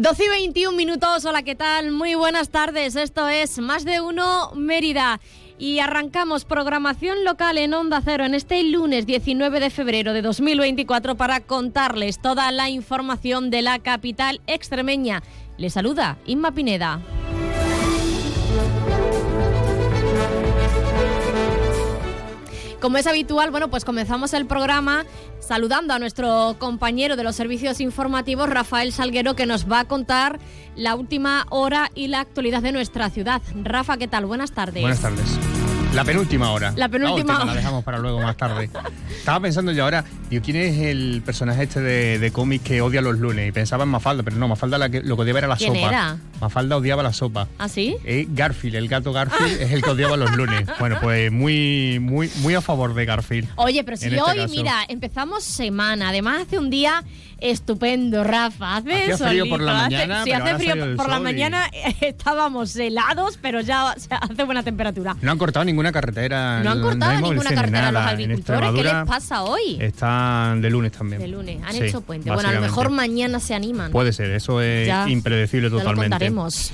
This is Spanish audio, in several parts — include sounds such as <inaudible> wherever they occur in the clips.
Y 21 minutos, hola, ¿qué tal? Muy buenas tardes, esto es Más de Uno Mérida. Y arrancamos programación local en Onda Cero en este lunes 19 de febrero de 2024 para contarles toda la información de la capital extremeña. Les saluda Inma Pineda. Como es habitual, bueno, pues comenzamos el programa saludando a nuestro compañero de los servicios informativos, Rafael Salguero, que nos va a contar la última hora y la actualidad de nuestra ciudad. Rafa, ¿qué tal? Buenas tardes. Buenas tardes. La penúltima hora. La penúltima hora. La dejamos para luego, más tarde. Estaba pensando yo ahora, ¿quién es el personaje este de, de cómic que odia los lunes? Y pensaba en Mafalda, pero no, Mafalda lo que odiaba era la ¿Quién sopa. Era? Mafalda odiaba la sopa. ¿Ah, sí? Eh, Garfield, el gato Garfield, es el que odiaba los lunes. <laughs> Bueno, pues muy, muy, muy a favor de Garfield. Oye, pero si este hoy, mira, empezamos semana, además hace un día estupendo, Rafa. Hace Hacía frío por la hace- mañana, sí, pero hace ahora frío salió el por la sol y- mañana, <laughs> estábamos helados, pero ya o sea, <laughs> hace buena temperatura. No han cortado ninguna carretera. No han cortado hay ninguna movilización ni carretera los nada. En agricultores. ¿Qué les pasa hoy? Están de lunes también. De lunes, han Sí, hecho puente. Bueno, a lo básicamente. mejor mañana se animan. Puede ser, eso es Ya, impredecible ya lo totalmente. contaremos.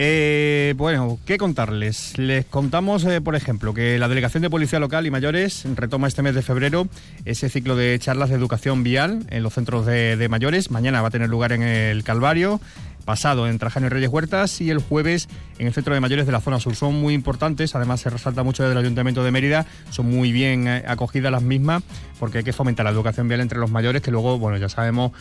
Eh, bueno, ¿qué contarles? Les contamos, eh, por ejemplo, que la Delegación de Policía Local y Mayores retoma este mes de febrero ese ciclo de charlas de educación vial en los centros de, de mayores. Mañana va a tener lugar en el Calvario, pasado en Trajano y Reyes Huertas y el jueves en el Centro de Mayores de la zona sur. Son muy importantes, además se resalta mucho desde el Ayuntamiento de Mérida, son muy bien eh, acogidas las mismas porque hay que fomentar la educación vial entre los mayores, que luego, bueno, ya sabemos,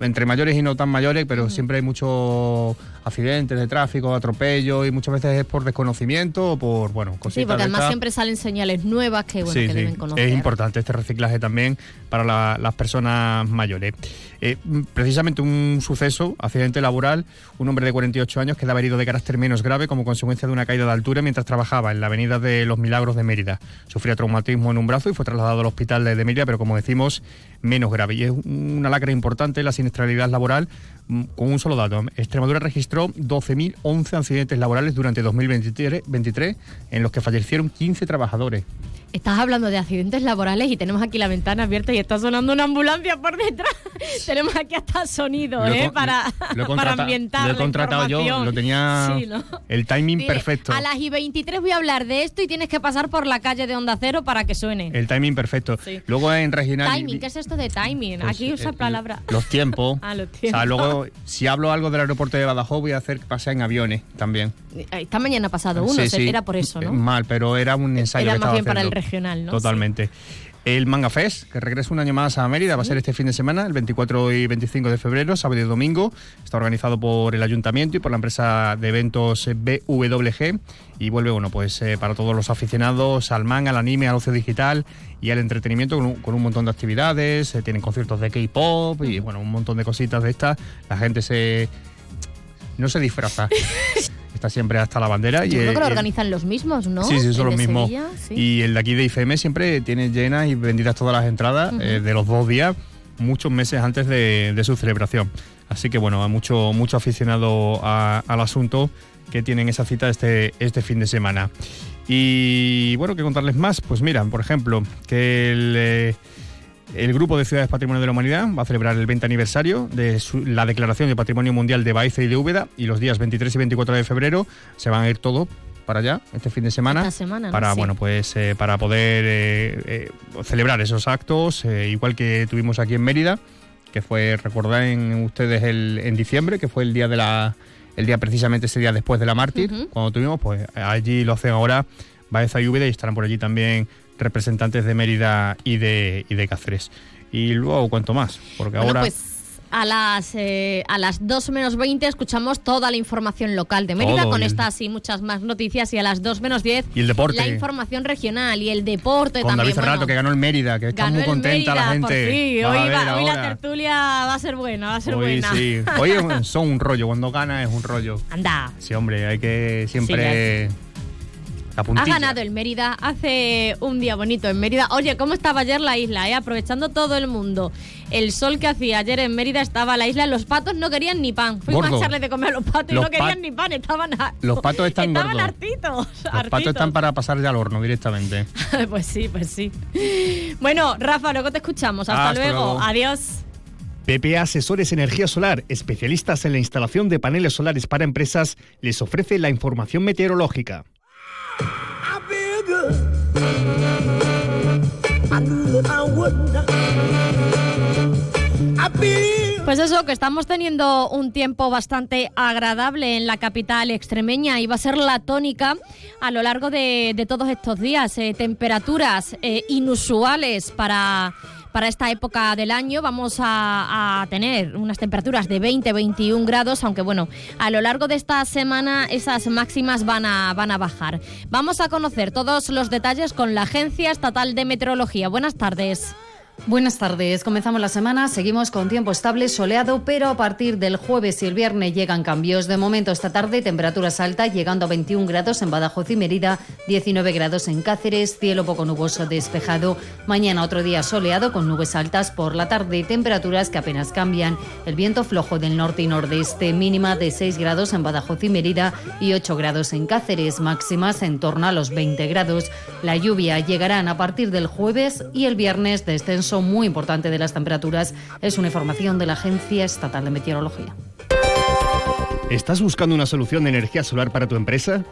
entre mayores y no tan mayores, pero siempre hay muchos accidentes de tráfico, atropellos y muchas veces es por desconocimiento o por, bueno, cositas Sí, porque de además siempre salen señales nuevas que, bueno, Sí, que sí, deben conocer. Es importante este reciclaje también para la- las personas mayores. Eh, precisamente un suceso, accidente laboral, un hombre de 48 años quedaba herido de carácter menos grave como consecuencia de una caída de altura mientras trabajaba en la avenida de Los Milagros de Mérida. Sufría traumatismo en un brazo y fue trasladado al hospital de, Mérida, pero como decimos, menos grave. Y es una lacra importante la siniestralidad laboral mm, con un solo dato. Extremadura registró 12.011 accidentes laborales durante 2023 23, en los que fallecieron 15 trabajadores. Estás hablando de accidentes laborales y tenemos aquí la ventana abierta y está sonando una ambulancia por detrás. <laughs> tenemos aquí hasta sonido, Lo ¿eh? Para, lo ambientar. <laughs> Lo he la contratado yo, lo tenía Sí, ¿no? el timing Dile, perfecto. A las y 23 voy a hablar de esto y tienes que pasar por la calle de Onda Cero para que suene. El timing perfecto. Sí. Luego en regional. timing, ¿qué es esto de timing? pues, aquí usa eh, palabra. Los tiempos. <laughs> Ah, los O sea, tiempos. luego, si hablo algo del aeropuerto de Badajoz, voy a hacer que pase en aviones también. Esta mañana ha pasado uno, Sí, era por eso, ¿no? Mal, pero era un ensayo Era que más estaba bien para el haciendo. Regional, ¿no? Totalmente. El Manga Fest, que regresa un año más a Mérida, va a ser este fin de semana, el 24 y 25 de febrero, sábado y domingo. Está organizado por el ayuntamiento y por la empresa de eventos BWG. Y vuelve, bueno, pues eh, para todos los aficionados al manga, al anime, al ocio digital y al entretenimiento con un, con un montón de actividades. eh, tienen conciertos de K-pop y, bueno, un montón de cositas de estas. La gente se. No se disfraza. <laughs> Está siempre hasta la bandera. y Yo creo que lo organizan los mismos, ¿no? Sí, sí, son los mismos. Sevilla, sí. Y el de aquí de IFM siempre tiene llenas y vendidas todas las entradas eh, de los dos días, muchos meses antes de, de su celebración. Así que bueno, hay mucho, mucho aficionado a- al asunto que tienen esa cita este, este fin de semana. Y bueno, ¿qué contarles más? Pues mira, por ejemplo, que el... eh, el Grupo de Ciudades Patrimonio de la Humanidad va a celebrar el 20 aniversario de su- la Declaración de Patrimonio Mundial de Baeza y de Úbeda y los días 23 y 24 de febrero se van a ir todos para allá este fin de semana, para Sí. bueno pues eh, para poder eh, eh, celebrar esos actos igual que tuvimos aquí en Mérida que fue recordar en ustedes el, en diciembre que fue el día de la el día precisamente ese día después de la mártir cuando tuvimos pues allí lo hacen ahora Baeza y Úbeda y estarán por allí también representantes de Mérida y de, y de Cáceres. y luego cuanto más, porque Bueno, ahora... pues a las, eh, a las 2 menos 20 escuchamos toda la información local de Mérida Todo, con estas y muchas más noticias y a las 2 menos 10 Y el deporte. la información regional y el deporte con también. David Ferrato, bueno. que ganó el Mérida, que está muy contenta la Mérida, gente. Por fin. Vas a Hoy, va- hoy la tertulia va a ser buena, va a ser Hoy buena. sí. <laughs> Hoy es- son un rollo, cuando gana es un rollo. Anda. Sí, hombre, hay que siempre... la Ha ganado el Mérida hace un día bonito en Mérida. Oye, ¿cómo estaba ayer la isla? eh? Aprovechando todo el mundo. El sol que hacía ayer en Mérida estaba la isla. Los patos no querían ni pan. Fuimos Gordo. a echarle de comer a los patos Los y no querían ni pan. Estaban, Los patos están estaban gordos. hartitos. Los patos están para pasar ya al horno directamente. <laughs> pues sí, pues sí. Bueno, Rafa, luego te escuchamos. Hasta, Hasta luego. luego. Adiós. PPA Asesores Energía Solar, especialistas en la instalación de paneles solares para empresas, les ofrece la información meteorológica. Pues eso, que estamos teniendo un tiempo bastante agradable en la capital extremeña y va a ser la tónica a lo largo de, todos estos días. Eh, temperaturas eh, inusuales para, para esta época del año. Vamos a, tener unas temperaturas de 20-21 grados, aunque bueno, a lo largo de esta semana esas máximas van a, van a bajar. Vamos a conocer todos los detalles con la Agencia Estatal de Meteorología. Buenas tardes. Buenas tardes. Comenzamos la semana. Seguimos con tiempo estable, soleado, pero a partir del jueves y el viernes llegan cambios. De momento, esta tarde, temperaturas altas, llegando a 21 grados en Badajoz y Mérida, 19 grados en Cáceres, cielo poco nuboso despejado. Mañana otro día soleado con nubes altas por la tarde, temperaturas que apenas cambian. El viento flojo del norte y nordeste, mínima de 6 grados en Badajoz y Mérida y 8 grados en Cáceres, máximas en torno a los 20 grados. La lluvia llegarán a partir del jueves y el viernes descenso muy importante de las temperaturas. Es una información de la Agencia Estatal de Meteorología. ¿Estás buscando una solución de energía solar para tu empresa?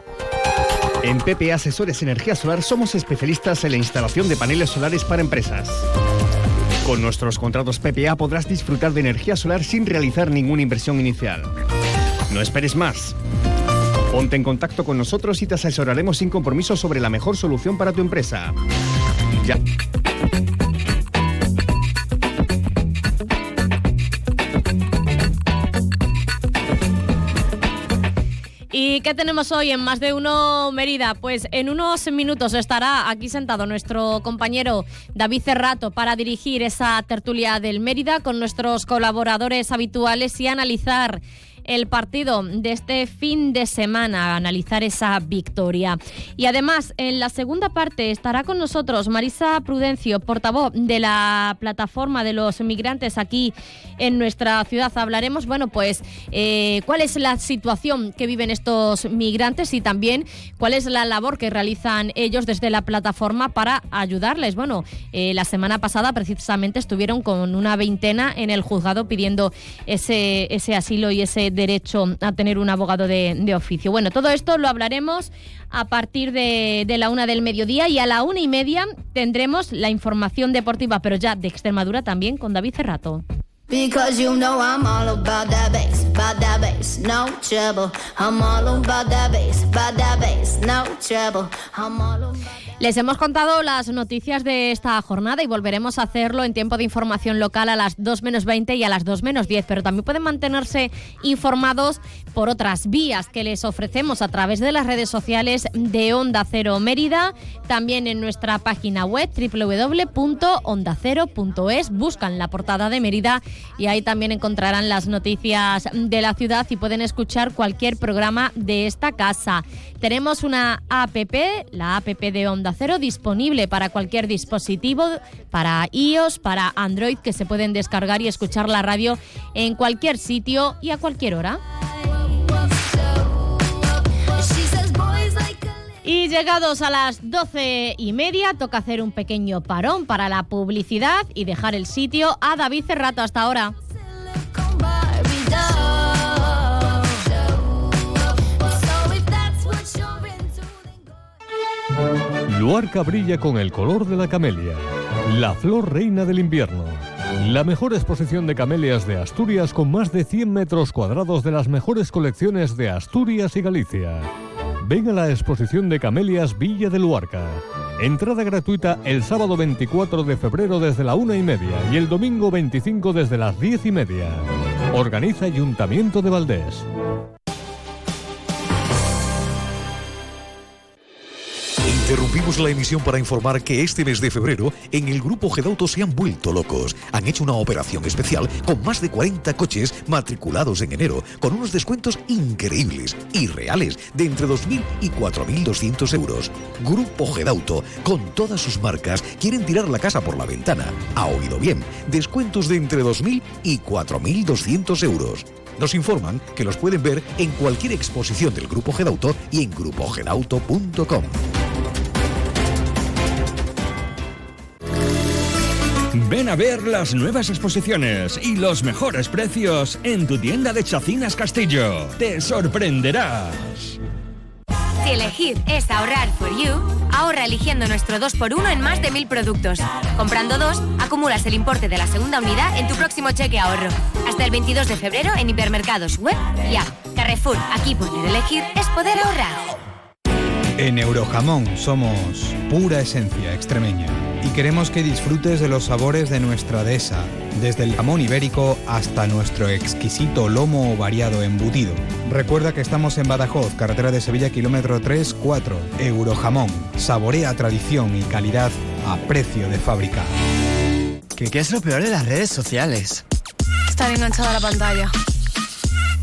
En PPA Asesores Energía Solar somos especialistas en la instalación de paneles solares para empresas. Con nuestros contratos PPA podrás disfrutar de energía solar sin realizar ninguna inversión inicial. No esperes más. Ponte en contacto con nosotros y te asesoraremos sin compromiso sobre la mejor solución para tu empresa. Ya. ¿Y qué tenemos hoy en Más de Uno Mérida? Pues en unos minutos estará aquí sentado nuestro compañero David Cerrato para dirigir esa tertulia del Mérida con nuestros colaboradores habituales y analizar el partido de este fin de semana, analizar esa victoria. Y además, en la segunda parte estará con nosotros Marisa Prudencio, portavoz de la plataforma de los migrantes aquí en nuestra ciudad. Hablaremos, bueno, pues eh, cuál es la situación que viven estos migrantes y también cuál es la labor que realizan ellos desde la plataforma para ayudarles. Bueno, eh, la semana pasada precisamente estuvieron con una veintena en el juzgado pidiendo ese, ese asilo y ese derecho a tener un abogado de, oficio. Bueno, todo esto lo hablaremos a partir de, de la una del mediodía y a la una y media tendremos la información deportiva, pero ya de Extremadura también con David Cerrato. Because you know I'm all about that bass, about that bass, no trouble. I'm all about that bass, about that bass, no trouble. I'm all about Les hemos contado las noticias de esta jornada y volveremos a hacerlo en tiempo de información local a las 2 menos 20 y a las 2 menos 10, pero también pueden mantenerse informados por otras vías que les ofrecemos a través de las redes sociales de Onda Cero Mérida, también en nuestra página web www.ondacero.es, buscan la portada de Mérida y ahí también encontrarán las noticias de la ciudad y pueden escuchar cualquier programa de esta casa. Tenemos una APP, la APP de Onda Cero, disponible para cualquier dispositivo, para iOS, para Android, que se pueden descargar y escuchar la radio en cualquier sitio y a cualquier hora. Y llegados a las doce y media, toca hacer un pequeño parón para la publicidad y dejar el sitio a David Cerrato hasta ahora. Luarca brilla con el color de la camelia, la flor reina del invierno. La mejor exposición de camelias de Asturias con más de 100 metros cuadrados de las mejores colecciones de Asturias y Galicia. Ven a la exposición de Camelias Villa de Luarca. Entrada gratuita el sábado 24 de febrero desde la una y media y el domingo 25 desde las diez y media. Organiza Ayuntamiento de Valdés. Interrumpimos la emisión para informar que este mes de febrero en el grupo Gedauto se han vuelto locos. Han hecho una operación especial con más de 40 coches matriculados en enero, con unos descuentos increíbles y reales de entre 2.000 y 4.200 euros. Grupo Gedauto, con todas sus marcas, quieren tirar la casa por la ventana. Ha oído bien, descuentos de entre 2.000 y 4.200 euros. Nos informan que los pueden ver en cualquier exposición del Grupo Gedauto y en grupogedauto.com. Ven a ver las nuevas exposiciones y los mejores precios en tu tienda de Chacinas Castillo. Te sorprenderás. Si elegir es ahorrar for you, ahorra eligiendo nuestro 2x1 en más de mil productos. Comprando dos, acumulas el importe de la segunda unidad en tu próximo cheque ahorro. Hasta el 22 de febrero en hipermercados web y app. Carrefour, aquí poder elegir es poder ahorrar. En Eurojamón somos pura esencia extremeña y queremos que disfrutes de los sabores de nuestra dehesa, desde el jamón ibérico hasta nuestro exquisito lomo variado embutido. Recuerda que estamos en Badajoz, carretera de Sevilla, kilómetro 3-4. Eurojamón, saborea tradición y calidad a precio de fábrica. ¿Qué, ¿Qué es lo peor de las redes sociales? Estar enganchada a la pantalla.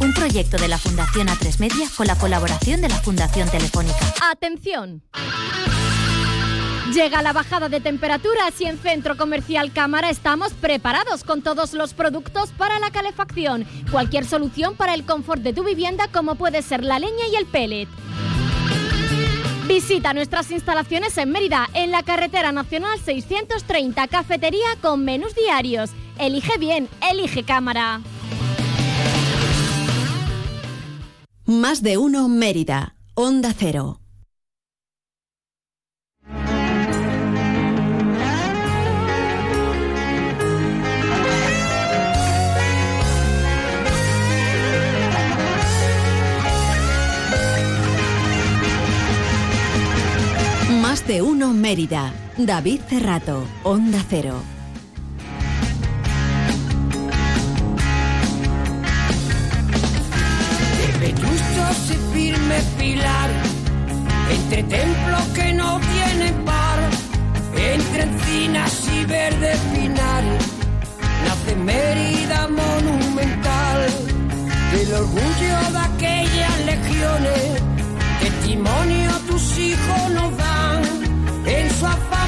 Un proyecto de la Fundación A3 Media con la colaboración de la Fundación Telefónica. ¡Atención! Llega la bajada de temperaturas y en Centro Comercial Cámara estamos preparados con todos los productos para la calefacción. Cualquier solución para el confort de tu vivienda como puede ser la leña y el pellet. Visita nuestras instalaciones en Mérida, en la carretera nacional 630, cafetería con menús diarios. Elige bien, elige cámara. Más de uno Mérida, Onda Cero. Más de uno Mérida, David Cerrato, Onda Cero. Y firme pilar, entre templos que no tienen par, entre encinas y verdes pinares, nace Mérida monumental, del orgullo de aquellas legiones, testimonio tus hijos nos dan, en su afán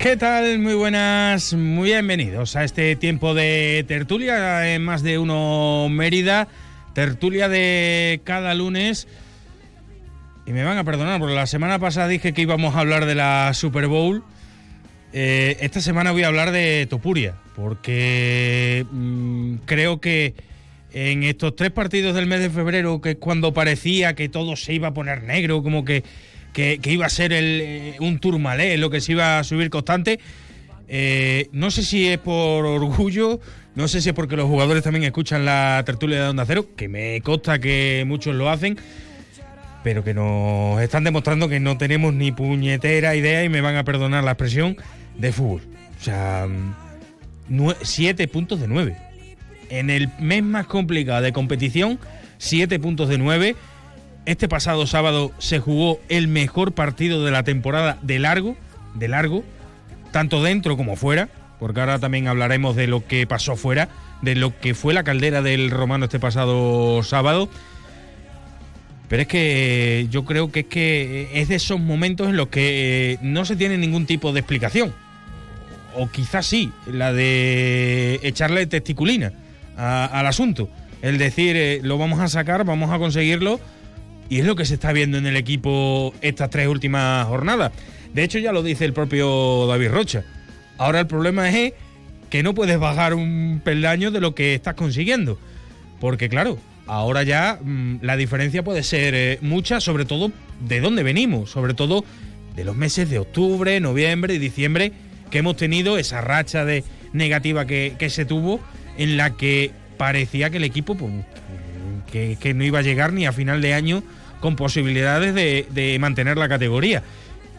¿Qué tal? Muy buenas, muy bienvenidos a este tiempo de tertulia en más de uno Mérida, tertulia de cada lunes. Y me van a perdonar, porque la semana pasada dije que íbamos a hablar de la Super Bowl. Eh, esta semana voy a hablar de Topuria, porque mm, creo que en estos tres partidos del mes de febrero, que es cuando parecía que todo se iba a poner negro, como que, que, iba a ser el, eh, un turmalé, lo que se iba a subir constante, eh, no sé si es por orgullo, no sé si es porque los jugadores también escuchan la tertulia de Onda Cero, que me consta que muchos lo hacen, pero que nos están demostrando que no tenemos ni puñetera idea, y me van a perdonar la expresión, de fútbol. O sea, mm, nue- siete puntos de nueve. En el mes más complicado de competición, siete puntos de nueve. Este pasado sábado se jugó el mejor partido de la temporada de largo, de largo, tanto dentro como fuera, porque ahora también hablaremos de lo que pasó fuera, de lo que fue la caldera del Romano este pasado sábado. Pero es que yo creo que es que es de esos momentos en los que eh, no se tiene ningún tipo de explicación. O quizás sí, la de echarle testiculina al asunto. el decir eh, lo vamos a sacar, vamos a conseguirlo. Y es lo que se está viendo en el equipo estas tres últimas jornadas. De hecho, ya lo dice el propio David Rocha. Ahora el problema es que no puedes bajar un peldaño de lo que estás consiguiendo. Porque claro, ahora ya mm, la diferencia puede ser eh, mucha, sobre todo de dónde venimos, sobre todo de los meses de octubre, noviembre y diciembre, que hemos tenido esa racha de negativa que, que se tuvo, en la que parecía que el equipo pues, que, que no iba a llegar ni a final de año con posibilidades de, de mantener la categoría.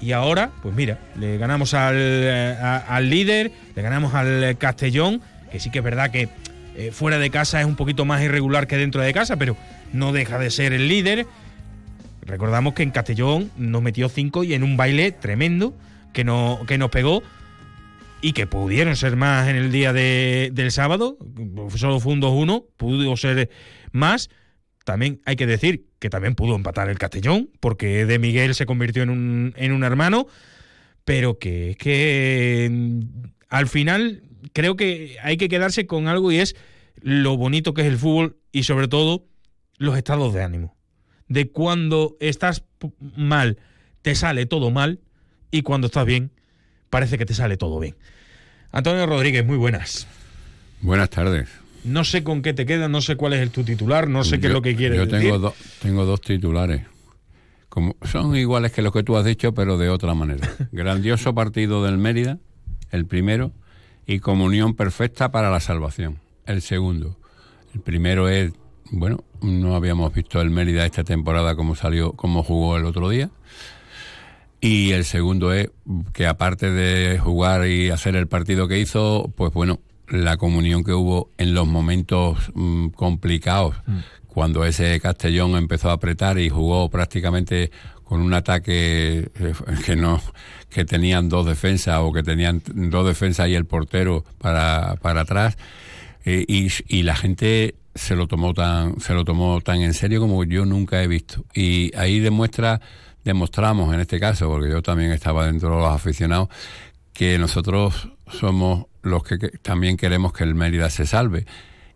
Y ahora, pues mira, le ganamos al, eh, al líder, le ganamos al Castellón, que sí que es verdad que eh, fuera de casa es un poquito más irregular que dentro de casa, pero no deja de ser el líder. Recordamos que en Castellón nos metió cinco y en un baile tremendo que, no, que nos pegó y que pudieron ser más en el día de- del sábado. Solo fue un 2-1, pudo ser más. También hay que decir que también pudo empatar el Castellón, porque de Miguel se convirtió en un, en un hermano, pero que es que mm, al final creo que hay que quedarse con algo y es lo bonito que es el fútbol y sobre todo los estados de ánimo. De cuando estás mal, te sale todo mal y cuando estás bien, parece que te sale todo bien. Antonio Rodríguez, muy buenas. Buenas tardes. No sé con qué te queda, no sé cuál es el tu titular, no sé qué es lo que quieres Yo decir. tengo, do- tengo dos titulares. Como, son iguales que los que tú has dicho, pero de otra manera. <laughs> Grandioso partido del Mérida, el primero, y comunión perfecta para la salvación, el segundo. El primero es, bueno, no habíamos visto el Mérida esta temporada como salió, como jugó el otro día. Y el segundo es que aparte de jugar y hacer el partido que hizo, pues bueno, la comunión que hubo en los momentos mm, complicados, cuando ese Castellón empezó a apretar y jugó prácticamente con un ataque eh, <laughs> que no que tenían dos defensas o que tenían dos defensas y el portero para, para atrás eh, y, y la gente se lo tomó tan se lo tomó tan en serio como yo nunca he visto. Y ahí demuestra demostramos en este caso porque yo también estaba dentro de los aficionados que nosotros somos los que, también queremos que el Mérida se salve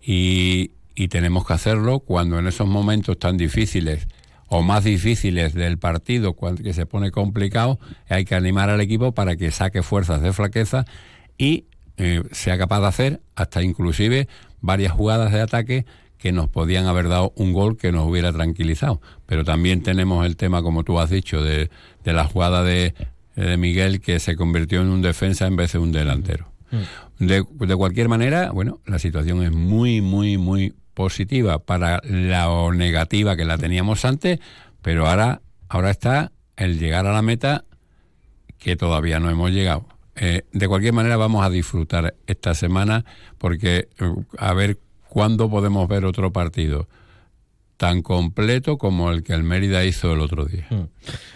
y, y tenemos que hacerlo cuando en esos momentos tan difíciles o más difíciles del partido, cuando, que se pone complicado, hay que animar al equipo para que saque fuerzas de flaqueza y eh, sea capaz de hacer hasta inclusive varias jugadas de ataque que nos podían haber dado un gol que nos hubiera tranquilizado. Pero también tenemos el tema, como tú has dicho, de, de la jugada de, de Miguel que se convirtió en un defensa en vez de un delantero. De, de cualquier manera, bueno, la situación es muy, muy, muy positiva para la o negativa que la teníamos antes, pero ahora, ahora está el llegar a la meta que todavía no hemos llegado. Eh, de cualquier manera vamos a disfrutar esta semana porque eh, a ver cuándo podemos ver otro partido tan completo como el que el Mérida hizo el otro día.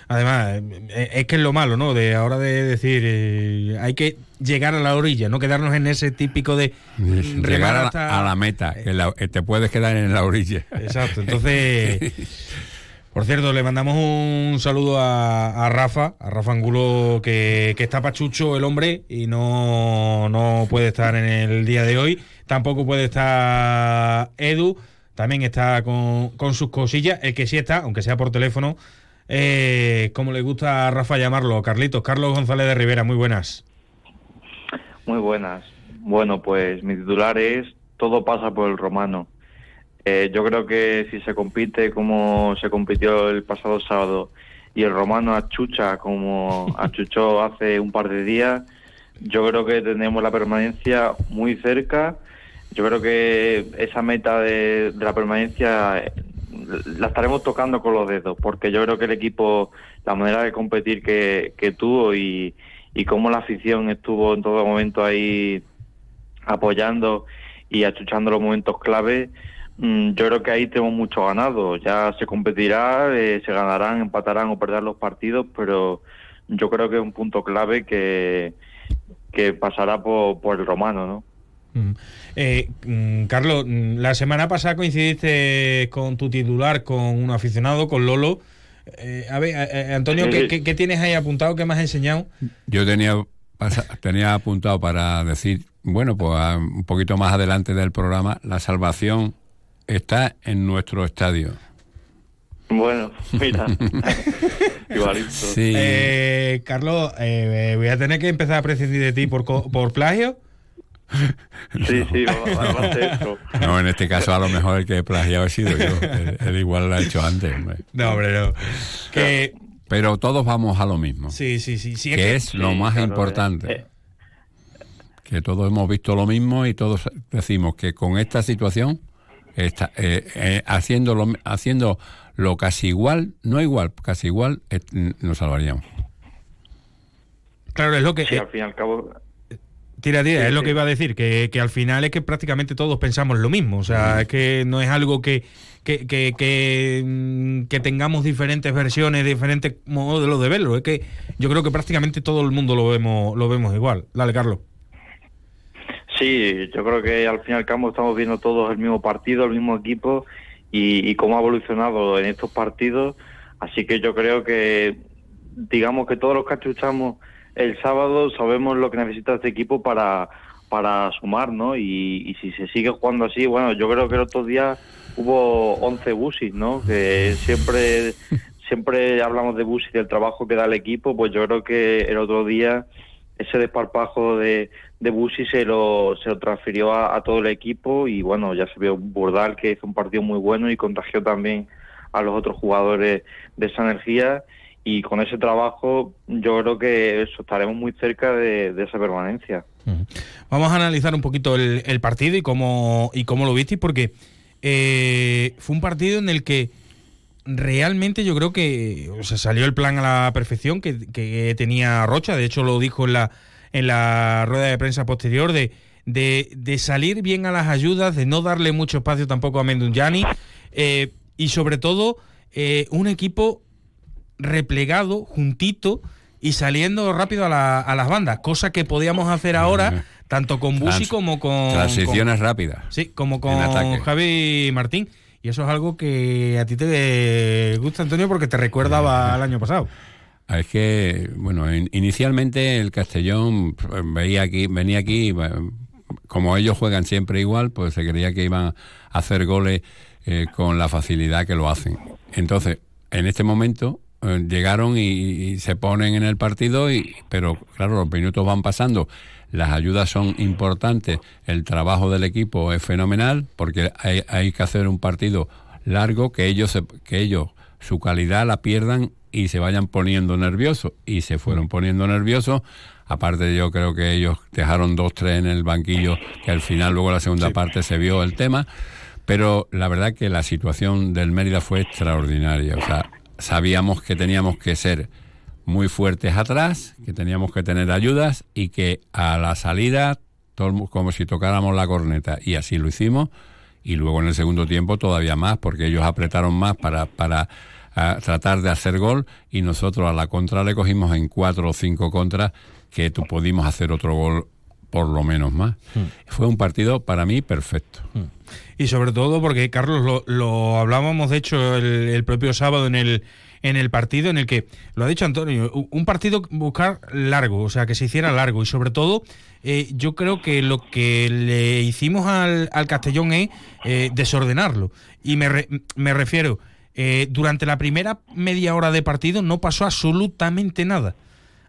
Además, eh, es que es lo malo, ¿no? De ahora de decir, eh, hay que llegar a la orilla, no quedarnos en ese típico de Llegar a la, hasta- a la meta, que la- que te puedes quedar en la orilla. Exacto, entonces, <laughs> por cierto, le mandamos un saludo a, a Rafa, a Rafa Angulo, que, que está pachucho el hombre y no, no puede estar en el día de hoy. Tampoco puede estar Edu, también está con, con sus cosillas. El que sí está, aunque sea por teléfono, eh, como le gusta a Rafa llamarlo, Carlitos, Carlos González de Rivera, muy buenas. Muy buenas. Bueno, pues mi titular es Todo pasa por el romano. Eh, yo creo que si se compite como se compitió el pasado sábado y el romano achucha como <laughs> achuchó hace un par de días, yo creo que tenemos la permanencia muy cerca. Yo creo que esa meta de, la permanencia la estaremos tocando con los dedos, porque yo creo que el equipo, la manera de competir que, que tuvo y, y cómo la afición estuvo en todo momento ahí apoyando y achuchando los momentos clave, mm, yo creo que ahí tenemos mucho ganado. Ya se competirá, eh, se ganarán, empatarán o perderán los partidos, pero yo creo que es un punto clave que, que pasará por, por el romano, ¿no? Mm. Eh, mm, Carlos, mm, la semana pasada coincidiste con tu titular, con un aficionado, con Lolo. Eh, a ver, Antonio, ¿qué, sí. qué- qué tienes ahí apuntado? ¿Qué me has enseñado? Yo tenía, tenía apuntado para decir, bueno, pues a- un poquito más adelante del programa, la salvación está en nuestro estadio. Bueno, mira, <laughs> igualito. Sí. Eh, Carlos, eh, voy a tener que empezar a prescindir de ti por, co- por plagio. <laughs> Sí, sí, va, va- va a eso. <laughs> No, en este caso a lo mejor el que he plagiado he sido yo. <laughs> Él, él igual lo ha hecho antes. hombre. No, hombre, no. Que, Pero todos vamos a lo mismo. sí, sí, sí. sí, que es lo Sí, más claro, importante. eh, Que todos hemos visto lo mismo y todos decimos que con esta situación, está, eh, eh, haciendo, lo, haciendo lo casi igual, no igual, casi igual, eh, nos salvaríamos. Claro, es lo que. Sí, eh, al fin y al cabo. Tira, tira, Sí, es lo que iba a decir, que, que al final es que prácticamente todos pensamos lo mismo. O sea, es que no es algo que, que, que, que, mm, que tengamos diferentes versiones, diferentes modelos de verlo. Es que yo creo que prácticamente todo el mundo lo vemos, lo vemos igual. Dale, Carlos. Sí, yo creo que al fin y al cabo estamos viendo todos el mismo partido, el mismo equipo y, y cómo ha evolucionado en estos partidos. Así que yo creo que, digamos que todos los que el sábado sabemos lo que necesita este equipo para, para sumar, ¿no? Y, y si se sigue jugando así, bueno, yo creo que el otro día hubo 11 busis, ¿no? Que siempre, <laughs> siempre hablamos de busis, del trabajo que da el equipo, pues yo creo que el otro día ese desparpajo de, de Busi se lo, se lo transfirió a, a todo el equipo y bueno, ya se vio Burdal que hizo un partido muy bueno y contagió también a los otros jugadores de esa energía y con ese trabajo yo creo que eso, estaremos muy cerca de, esa permanencia. Vamos a analizar un poquito el, partido y cómo, y cómo lo visteis, porque eh, fue un partido en el que realmente yo creo que o sea, salió el plan a la perfección que, tenía Rocha, de hecho lo dijo en la, en la rueda de prensa posterior, de, de, de salir bien a las ayudas, de no darle mucho espacio tampoco a Mendunjani, eh, y sobre todo eh, un equipo replegado, juntito y saliendo rápido a, la- a las bandas, cosa que podíamos hacer ahora tanto con Busi como con... Transiciones con- rápidas. Sí, como con. Javi Martín. Y eso es algo que a ti te gusta, Antonio, porque te recuerdaba al año pasado. Es que, bueno, in- inicialmente el Castellón pues, veía aquí, venía aquí, como ellos juegan siempre igual, pues se creía que iban a hacer goles eh, con la facilidad que lo hacen. Entonces, en este momento llegaron y, y se ponen en el partido, y, pero claro, los minutos van pasando, las ayudas son importantes, el trabajo del equipo es fenomenal, porque hay, hay que hacer un partido largo que ellos, se- que ellos su calidad la pierdan y se vayan poniendo nerviosos. Y se fueron poniendo nerviosos. Aparte, yo creo que ellos dejaron dos, tres en el banquillo, que al final, luego la segunda parte, se vio el tema. Pero la verdad que la situación del Mérida fue extraordinaria. O sea, sabíamos que teníamos que ser muy fuertes atrás, que teníamos que tener ayudas y que a la salida, todo como si tocáramos la corneta. Y así lo hicimos. Y luego en el segundo tiempo todavía más, porque ellos apretaron más para, para ah, tratar de hacer gol y nosotros a la contra le cogimos en cuatro o cinco contras que pudimos hacer otro gol por lo menos más. Fue un partido para mí perfecto. Y sobre todo porque, Carlos, lo, lo hablábamos de hecho el, el propio sábado en el, en el partido en el que, lo ha dicho Antonio, un partido buscar largo, o sea, que se hiciera largo. Y sobre todo, eh, yo creo que lo que le hicimos al, al Castellón es eh, desordenarlo. Y me, re- me refiero, eh, durante la primera media hora de partido no pasó absolutamente nada.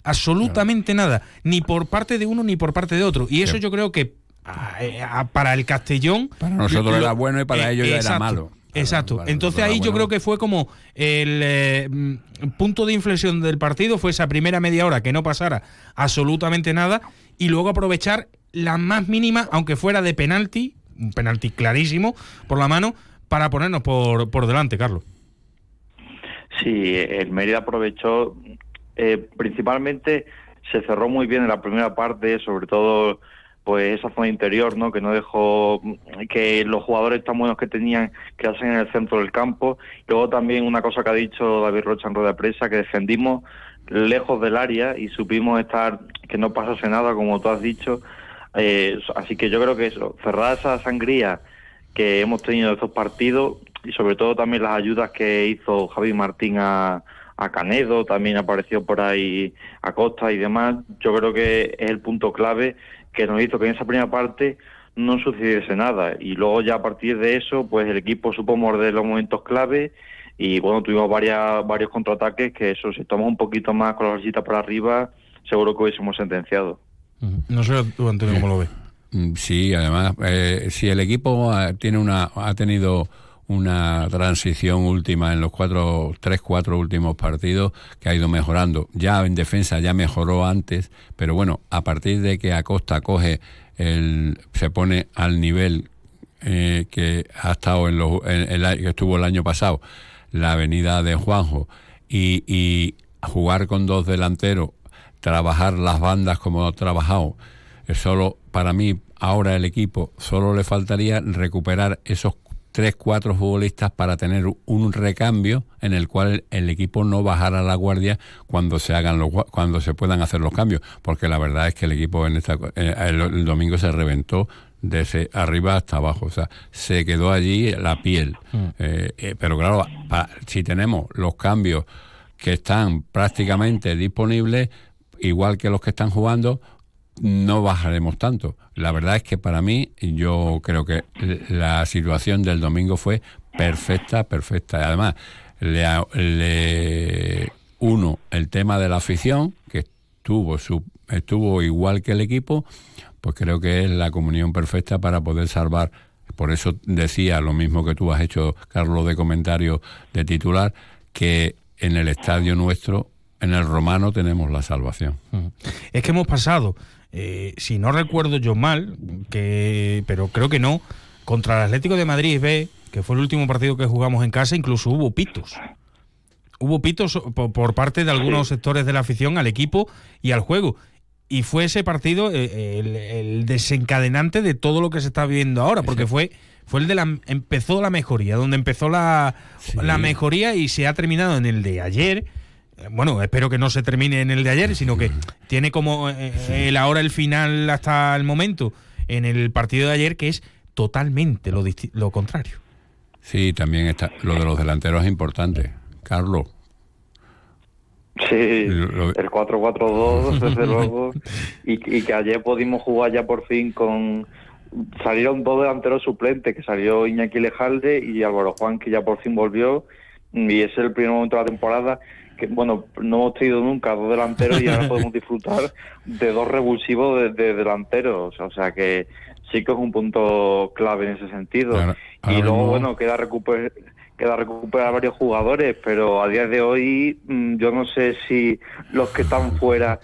Absolutamente nada. Ni por parte de uno ni por parte de otro. Y eso yo creo que ah, eh, ah, para el Castellón. Para nosotros lo- era bueno y para ellos ya era exacto, malo. Exacto. para Entonces ahí yo creo que fue como el eh, mm, punto de inflexión del partido, fue esa primera media hora que no pasara absolutamente nada y luego aprovechar la más mínima, aunque fuera de penalti, un penalti clarísimo por la mano, para ponernos por, por delante, Carlos. Sí, el Mérida aprovechó, eh, principalmente se cerró muy bien en la primera parte, sobre todo pues esa zona interior, ¿no? Que no dejó que los jugadores tan buenos que tenían quedasen en el centro del campo. Luego también una cosa que ha dicho David Rocha en rueda de prensa, que defendimos lejos del área y supimos estar, que no pasase nada, como tú has dicho. Eh, así que yo creo que eso, cerrar esa sangría que hemos tenido en estos partidos y sobre todo también las ayudas que hizo Javi Martín a, a Canedo, también apareció por ahí Acosta y demás, yo creo que es el punto clave que nos hizo que en esa primera parte no sucediese nada. Y luego ya a partir de eso, pues el equipo supo morder los momentos clave y bueno, tuvimos varias, varios contraataques que eso, si tomamos un poquito más con la bolsita por arriba, seguro que hubiésemos sentenciado. No sé tú, Antonio, cómo lo ves. Mm, Sí, además, eh, si el equipo ha, tiene una, ha tenido una transición última en los cuatro, tres, cuatro últimos partidos que ha ido mejorando. Ya en defensa ya mejoró antes, pero bueno, a partir de que Acosta coge el, se pone al nivel eh, que ha estado en, los, que estuvo el año pasado, la avenida de Juanjo, y, y jugar con dos delanteros, trabajar las bandas como ha trabajado, es solo para mí ahora el equipo solo le faltaría recuperar esos tres, cuatro futbolistas para tener un recambio en el cual el equipo no bajara la guardia cuando se hagan los cuando se puedan hacer los cambios, porque la verdad es que el equipo en esta eh, el, el domingo se reventó desde arriba hasta abajo, o sea, se quedó allí la piel. Eh, eh, pero claro, si tenemos los cambios que están prácticamente disponibles, igual que los que están jugando, no bajaremos tanto. La verdad es que para mí, yo creo que la situación del domingo fue perfecta, perfecta. Además, le, le uno, el tema de la afición, que estuvo, su, estuvo igual que el equipo, pues creo que es la comunión perfecta para poder salvar. Por eso decía lo mismo que tú has hecho, Carlos, de comentario de titular, que en el estadio nuestro, en el romano, tenemos la salvación. Es que hemos pasado, eh, si no recuerdo yo mal, que pero creo que no, contra el Atlético de Madrid B, que fue el último partido que jugamos en casa, incluso hubo pitos. Hubo pitos por, por parte de algunos sectores de la afición al equipo y al juego. Y fue ese partido eh, el, el desencadenante de todo lo que se está viviendo ahora, porque fue fue el de la empezó la mejoría, donde empezó la, la mejoría y se ha terminado en el de ayer. Bueno, espero que no se termine en el de ayer, sino que tiene como eh, el ahora el final hasta el momento en el partido de ayer, que es totalmente lo, lo contrario. Sí, también está lo de los delanteros es importante. Carlos. Sí, el 4-4-2, <laughs> desde luego. Y, y que ayer pudimos jugar ya por fin con. Salieron dos delanteros suplentes, que salió Iñaki Lejalde y Álvaro Juan, que ya por fin volvió. Y es el primer momento de la temporada que, bueno, no hemos tenido nunca dos delanteros y ahora podemos disfrutar de dos revulsivos de, de delanteros. O sea que sí que es un punto clave en ese sentido. Y luego, mismo- bueno, queda recuperar queda recuperar varios jugadores, pero a día de hoy mm, yo no sé si los que están fuera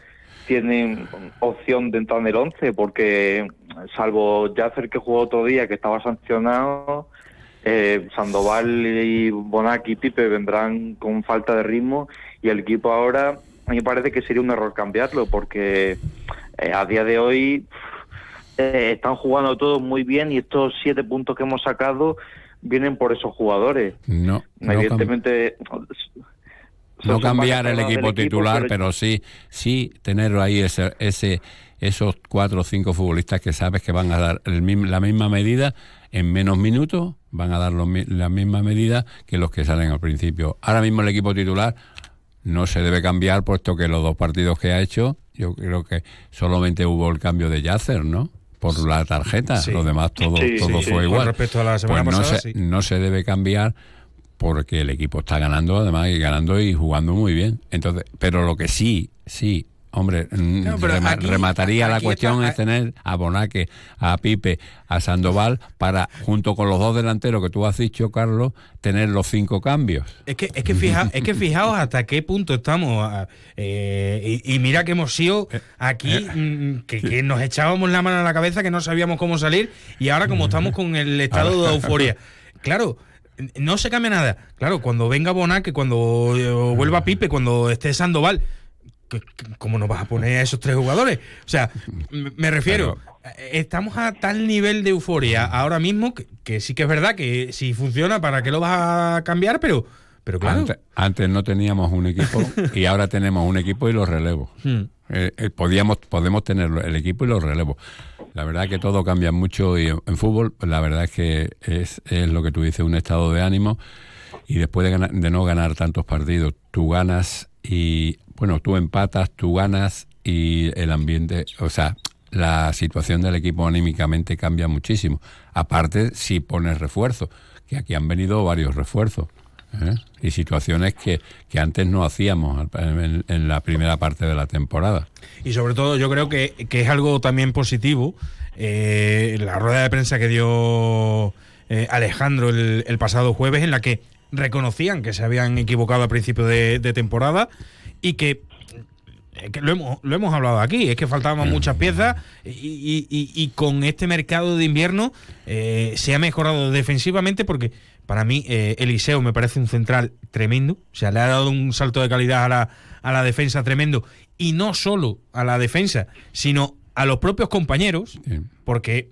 tienen opción de entrar en el 11, porque salvo Yacer que jugó otro día, que estaba sancionado, eh, Sandoval y Bonac y Pipe vendrán con falta de ritmo y el equipo ahora a mí me parece que sería un error cambiarlo, porque eh, a día de hoy eh, están jugando todos muy bien y estos siete puntos que hemos sacado vienen por esos jugadores. No, Evidentemente, no cambiar el equipo titular, pero- pero sí, sí tener ahí ese, ese, esos cuatro o cinco futbolistas que sabes que van a dar el la misma medida en menos minutos, van a dar los la misma medida que los que salen al principio. Ahora mismo el equipo titular no se debe cambiar, puesto que los dos partidos que ha hecho, yo creo que solamente hubo el cambio de Yacer, ¿no? Por la tarjeta, Sí. los demás todo, Sí, todo sí, fue igual. Con respecto a la semana Pues no se, no se debe cambiar porque el equipo está ganando además y ganando y jugando muy bien. Entonces, pero lo que sí, sí, hombre, mm, No, aquí- remataría la aquí cuestión es tener a Bonaque, a Pipe, a Sandoval para junto con los dos delanteros que tú has dicho, Carlos, tener los cinco cambios. Es que, es que, fija, es que fijaos hasta qué punto estamos. eh, y, y mira que hemos sido aquí, mm, que, que nos echábamos la mano a la cabeza, que no sabíamos cómo salir, y ahora como estamos con el <laughs> estado de euforia. Claro, no se cambia nada. Claro, cuando venga Bonac, cuando eh, vuelva Pipe, cuando esté Sandoval, ¿cómo nos vas a poner a esos tres jugadores? O sea, me refiero, eh, estamos a tal nivel de euforia ahora mismo que, que sí que es verdad que si funciona, ¿para qué lo vas a cambiar? Pero, pero claro. Antes, antes no teníamos un equipo y ahora tenemos un equipo y los relevos. <laughs> Hmm. Eh, eh, podíamos, podemos tener el equipo y los relevos. La verdad que todo cambia mucho y en, en fútbol, la verdad es que es, es lo que tú dices, un estado de ánimo y después de, ganar- de no ganar tantos partidos, tú ganas y, bueno, tú empatas, tú ganas y el ambiente, o sea, la situación del equipo anímicamente cambia muchísimo. Aparte, si pones refuerzo, que aquí han venido varios refuerzos. ¿eh? Y situaciones que, que antes no hacíamos en, la primera parte de la temporada. Y sobre todo yo creo que, que es algo también positivo eh, la rueda de prensa que dio eh, Alejandro el, el pasado jueves en la que reconocían que se habían equivocado a principio de temporada y que, eh, que lo, hemos, lo hemos hablado aquí, es que faltaban muchas piezas y, y- y- y con este mercado de invierno eh, se ha mejorado defensivamente porque para mí eh, Eliseo me parece un central tremendo, o sea, le ha dado un salto de calidad a la, a la defensa tremendo. Y no solo a la defensa, sino a los propios compañeros, porque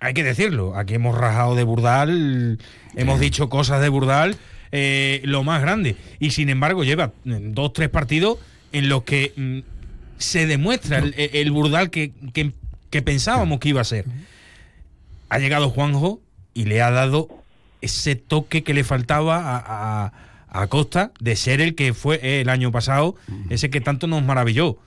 hay que decirlo, aquí hemos rajado de Burdal, hemos dicho cosas de Burdal, eh, lo más grande. Y sin embargo lleva mm, dos, tres partidos en los que mm, se demuestra el, el Burdal que, que- que pensábamos que iba a ser. Ha llegado Juanjo y le ha dado ese toque que le faltaba a, a- a Costa de ser el que fue el año pasado, ese que tanto nos maravilló.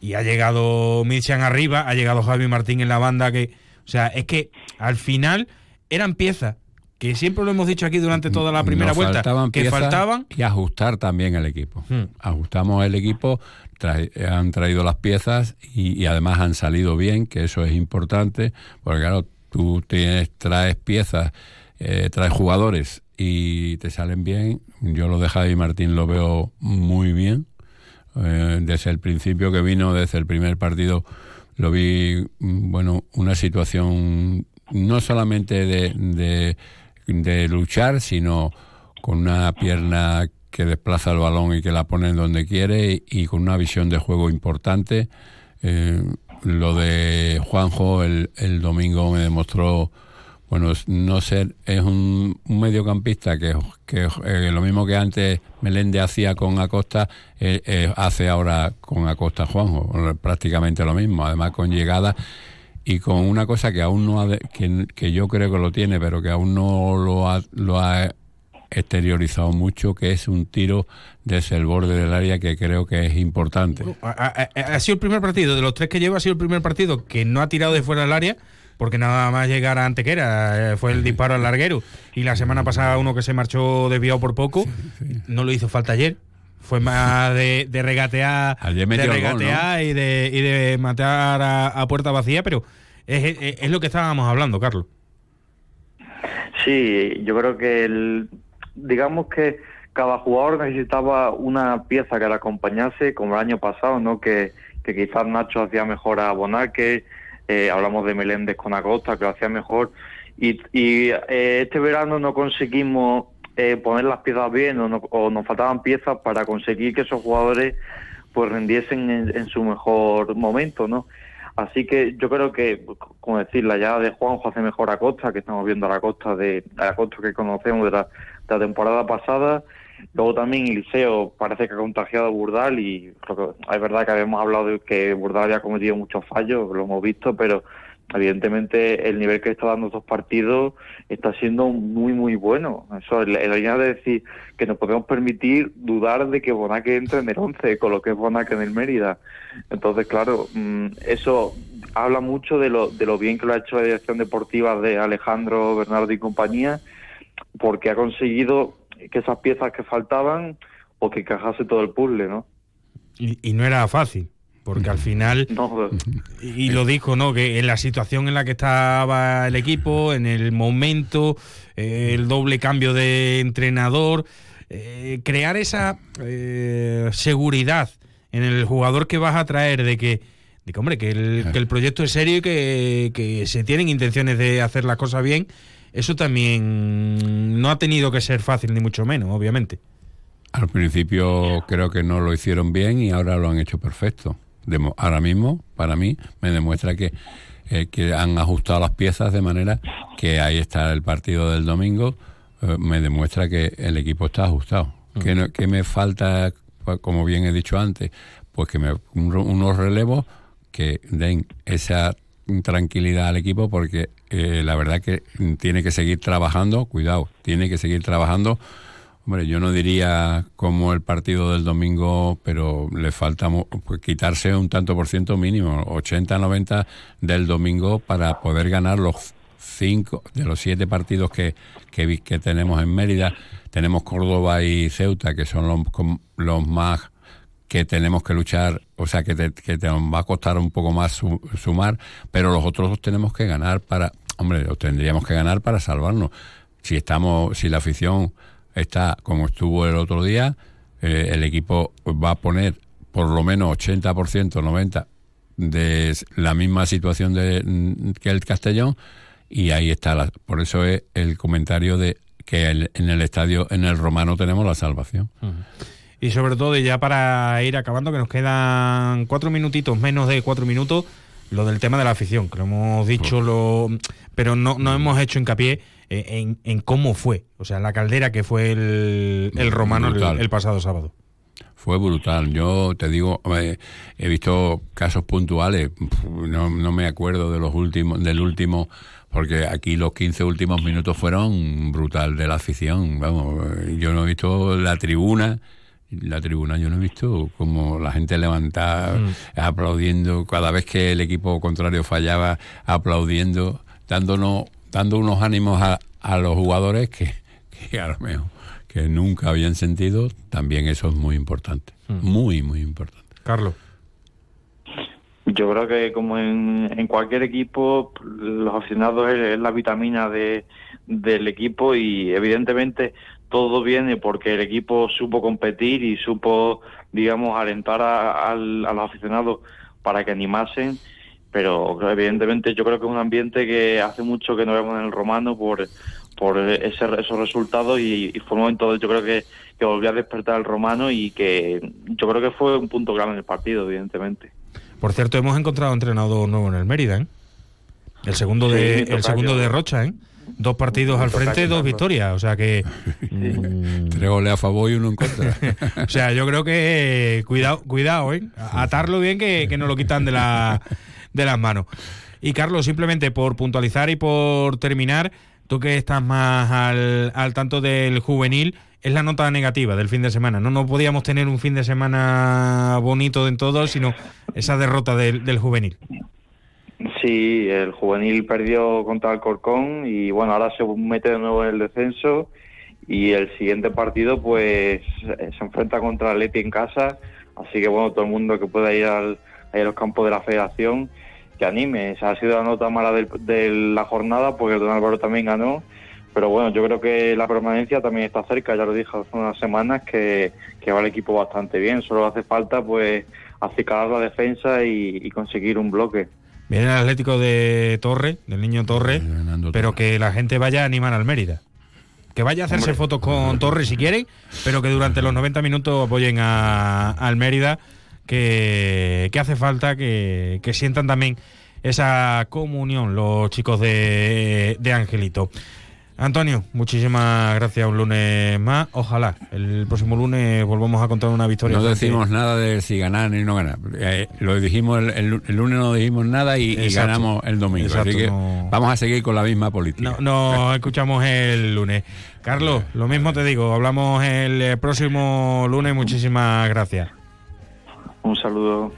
Y ha llegado Michan arriba, ha llegado Javi Martín en la banda, que, o sea, es que al final eran piezas que siempre lo hemos dicho aquí durante toda la primera Nos vuelta, faltaban que piezas faltaban y ajustar también el equipo. Hmm. Ajustamos el equipo, han traído las piezas y, y además han salido bien, que eso es importante, porque claro, tú tienes, traes piezas, eh, traes jugadores y te salen bien. Yo lo de Javi Martín lo veo muy bien. Eh, desde el principio que vino, desde el primer partido, lo vi, mm, bueno, una situación no solamente de, de, de luchar, sino con una pierna que desplaza el balón y que la pone en donde quiere y, con una visión de juego importante. Eh, lo de Juanjo el, el domingo me demostró, bueno, no ser, es un, un mediocampista que, que eh, lo mismo que antes Melende hacía con Acosta, eh, hace ahora con Acosta Juanjo, prácticamente lo mismo, además con llegada y con una cosa que aún no ha, de- que, que yo creo que lo tiene, pero que aún no lo ha, lo ha exteriorizado mucho, que es un tiro desde el borde del área que creo que es importante. Ha, ha- ha- ha sido el primer partido, de los tres que lleva, ha sido el primer partido que no ha tirado de fuera del área, porque nada más llegar a Antequera eh, fue el disparo al larguero. Y la semana pasada uno que se marchó desviado por poco, no lo hizo falta ayer. Fue más <laughs> de, de regatear, Ayer de gol, regatear y, de, y de matar a, a puerta vacía, pero es, es- es lo que estábamos hablando, Carlos. Sí, yo creo que el, digamos que cada jugador necesitaba una pieza que la acompañase, como el año pasado, ¿no? Que, que quizás Nacho hacía mejor a Bonaque, eh, hablamos de Meléndez con Acosta, que lo hacía mejor, y, y eh, este verano no conseguimos eh, poner las piezas bien o, no- o nos faltaban piezas para conseguir que esos jugadores pues rendiesen en, en su mejor momento, ¿no? Así que yo creo que, como decir, la llegada de Juanjo hace mejor a Costa, que estamos viendo a la Costa de la Costa que conocemos de la, de la temporada pasada. Luego también Eliseo parece que ha contagiado a Burdal y lo que- es verdad que habíamos hablado de que Burdal había cometido muchos fallos, lo hemos visto, pero evidentemente el nivel que está dando estos partidos está siendo muy muy bueno. Eso el, el de decir que nos podemos permitir dudar de que Bonaque entre en el 11 con lo que es Bonaque en el Mérida. Entonces, claro, mm, eso habla mucho de lo, de lo bien que lo ha hecho la dirección deportiva de Alejandro, Bernardo y compañía, porque ha conseguido que esas piezas que faltaban o que encajase todo el puzzle, ¿no? Y no era fácil, porque al final, <laughs> No, y lo dijo, ¿no? Que en la situación en la que estaba el equipo, en el momento, eh, el doble cambio de entrenador, eh, crear esa eh, seguridad en el jugador que vas a traer de que, de que hombre, que el, que el proyecto es serio y que, que se tienen intenciones de hacer las cosas bien, eso también no ha tenido que ser fácil, ni mucho menos, obviamente. Al principio creo que no lo hicieron bien y ahora lo han hecho perfecto. Ahora mismo, para mí, me demuestra que, eh, que han ajustado las piezas de manera que ahí está el partido del domingo. eh, me demuestra que el equipo está ajustado. que no- ¿Qué me falta, pues, como bien he dicho antes? Pues que me un- unos relevos que den esa tranquilidad al equipo porque eh, la verdad que tiene que seguir trabajando, cuidado, tiene que seguir trabajando Hombre, yo no diría como el partido del domingo, pero le falta pues, quitarse un tanto por ciento mínimo, 80-90 del domingo para poder ganar los cinco de los siete partidos que, que, que tenemos en Mérida. Tenemos Córdoba y Ceuta, que son los, los más que tenemos que luchar, o sea, que te, que te va a costar un poco más su- sumar, pero los otros dos tenemos que ganar para, hombre, los tendríamos que ganar para salvarnos. Si estamos, si la afición está como estuvo el otro día, eh, el equipo va a poner por lo menos 80%, 90% de la misma situación de, mm, que el Castellón y ahí está, la- por eso es el comentario de que el- en el estadio, en el romano tenemos la salvación. Y sobre todo, ya para ir acabando, que nos quedan cuatro minutitos, menos de cuatro minutos, lo del tema de la afición, que lo hemos dicho, lo, pero no, no hemos hecho hincapié en, en cómo fue, o sea, la caldera que fue el, el romano el, pasado sábado. Fue brutal. Yo te digo, eh, he visto casos puntuales. No, no me acuerdo de los últimos, del último, porque aquí los 15 últimos minutos fueron brutal de la afición. Vamos, eh, yo no he visto la tribuna. La tribuna yo no he visto como la gente levantada, aplaudiendo, cada vez que el equipo contrario fallaba, aplaudiendo, dándonos, dando unos ánimos a, a los jugadores que, que a lo mejor que nunca habían sentido, también eso es muy importante. Muy, muy importante. Carlos. Yo creo que como en, en cualquier equipo, los aficionados es, es la vitamina de, del equipo y evidentemente todo viene porque el equipo supo competir y supo, digamos, alentar a, al- a los aficionados para que animasen, pero evidentemente yo creo que es un ambiente que hace mucho que no vemos en el romano por, por ese, esos resultados y, y fue un momento, yo creo que, que volvió a despertar el romano y que yo creo que fue un punto clave en el partido, evidentemente. Por cierto, hemos encontrado entrenador nuevo en el Mérida, ¿eh? El segundo de, el segundo de Rocha, ¿eh? Dos partidos al frente, dos victorias. O sea que. <laughs> mm, Tres goles a favor y uno en contra. <laughs> o sea, yo creo que eh, cuidado, cuidado, ¿eh? A- Atarlo bien que, que no lo quitan de, la, de las manos. Y Carlos, simplemente por puntualizar y por terminar, tú que estás más al, al tanto del juvenil, es la nota negativa del fin de semana. No, no podíamos tener un fin de semana bonito en todo, sino esa derrota del, del juvenil. Sí, el juvenil perdió contra el Corcón y bueno, ahora se mete de nuevo en el descenso y el siguiente partido pues eh, se enfrenta contra el Leti en casa, así que bueno, todo el mundo que pueda ir al, a los campos de la federación que anime, esa ha sido la nota mala del- de la jornada porque Don Álvaro también ganó, pero bueno, yo creo que la permanencia también está cerca, ya lo dije hace unas semanas que, va el equipo bastante bien, solo hace falta pues acicalar la defensa y conseguir un bloque. Viene el Atlético de Torre, del niño Torre, pero que la gente vaya a animar al Mérida. Que vaya a hacerse fotos con Torre si quieren, pero que durante los 90 minutos apoyen a, al Mérida, que, que hace falta que, que sientan también esa comunión los chicos de, de Angelito. Antonio, muchísimas gracias un lunes más. Ojalá el próximo lunes volvamos a contar una victoria. No decimos nada de si ganar ni no ganar. Eh, lo dijimos el, el- el lunes no dijimos nada y, ganamos el domingo. Exacto, Así que no- vamos a seguir con la misma política. No, nos escuchamos el lunes. Carlos, <laughs> lo mismo te digo, hablamos el eh, próximo lunes. Muchísimas gracias. Un saludo.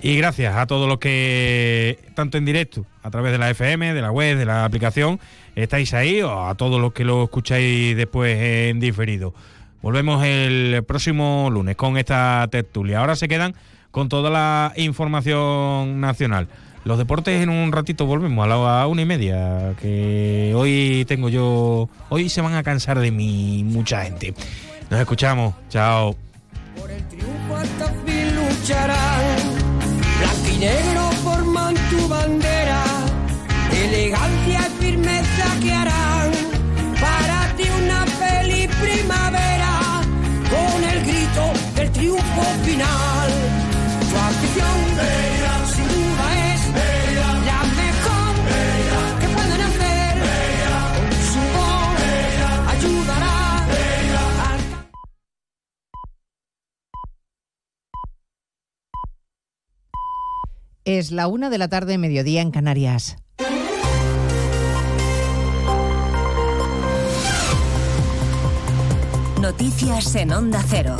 Y gracias a todos los que, tanto en directo, a través de la FM, de la web, de la aplicación, estáis ahí, o a todos los que lo escucháis después en diferido. Volvemos el próximo lunes con esta tertulia. Ahora se quedan con toda la información nacional. Los deportes en un ratito volvemos a la una y media, que hoy tengo yo, hoy se van a cansar de mí mucha gente. Nos escuchamos, chao. hasta fin lucharán. Blanco y negro forman tu bandera, elegancia Es la una de la tarde, mediodía en Canarias. Noticias en Onda Cero.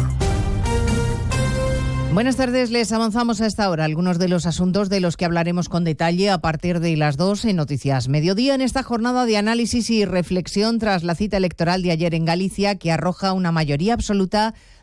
Buenas tardes, les avanzamos a esta hora algunos de los asuntos de los que hablaremos con detalle a partir de las 2 en Noticias Mediodía en esta jornada de análisis y reflexión tras la cita electoral de ayer en Galicia que arroja una mayoría absoluta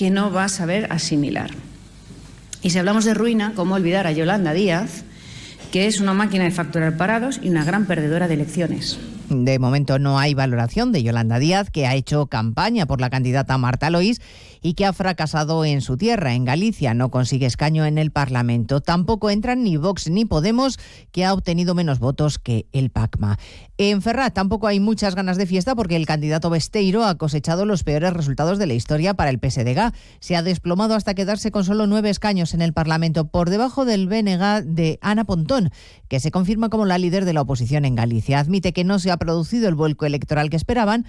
que no va a saber asimilar. Y si hablamos de ruina, ¿cómo olvidar a Yolanda Díaz, que es una máquina de facturar parados y una gran perdedora de elecciones? De momento no hay valoración de Yolanda Díaz, que ha hecho campaña por la candidata Marta Lois y que ha fracasado en su tierra, en Galicia. No consigue escaño en el Parlamento. Tampoco entran ni Vox ni Podemos, que ha obtenido menos votos que el PACMA. En Ferrat tampoco hay muchas ganas de fiesta porque el candidato Besteiro ha cosechado los peores resultados de la historia para el PSDG. Se ha desplomado hasta quedarse con solo nueve escaños en el Parlamento, por debajo del BNG de Ana Pontón, que se confirma como la líder de la oposición en Galicia. Admite que no se ha producido el vuelco electoral que esperaban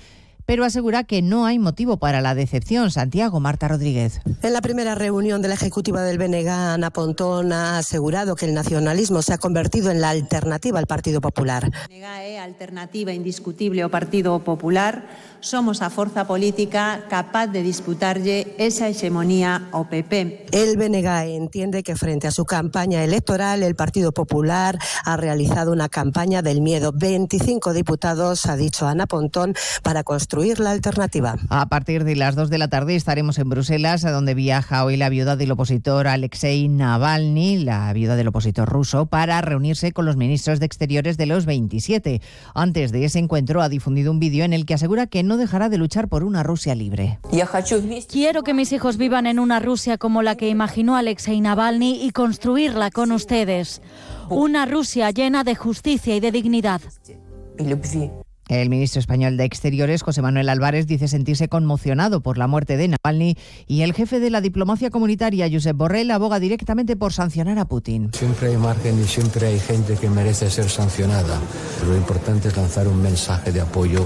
pero asegura que no hay motivo para la decepción. Santiago Marta Rodríguez. En la primera reunión de la ejecutiva del BNG, Ana Pontón ha asegurado que el nacionalismo se ha convertido en la alternativa al Partido Popular. BNG alternativa indiscutible ao Partido Popular. Somos a forza política capaz de disputarlle esa hegemonía ao PP. El BNG entiende que frente a su campaña electoral, el Partido Popular ha realizado una campaña del miedo. 25 diputados, ha dicho Ana Pontón, para construir la alternativa. A partir de las 2 de la tarde estaremos en Bruselas, a donde viaja hoy la viuda del opositor Alexei Navalny, la viuda del opositor ruso, para reunirse con los ministros de Exteriores de los 27. Antes de ese encuentro ha difundido un vídeo en el que asegura que no dejará de luchar por una Rusia libre. Quiero que mis hijos vivan en una Rusia como la que imaginó Alexei Navalny y construirla con ustedes. Una Rusia llena de justicia y de dignidad. El ministro español de Exteriores, José Manuel Álvarez, dice sentirse conmocionado por la muerte de Navalny y el jefe de la diplomacia comunitaria, Josep Borrell, aboga directamente por sancionar a Putin. Siempre hay margen y siempre hay gente que merece ser sancionada. Lo importante es lanzar un mensaje de apoyo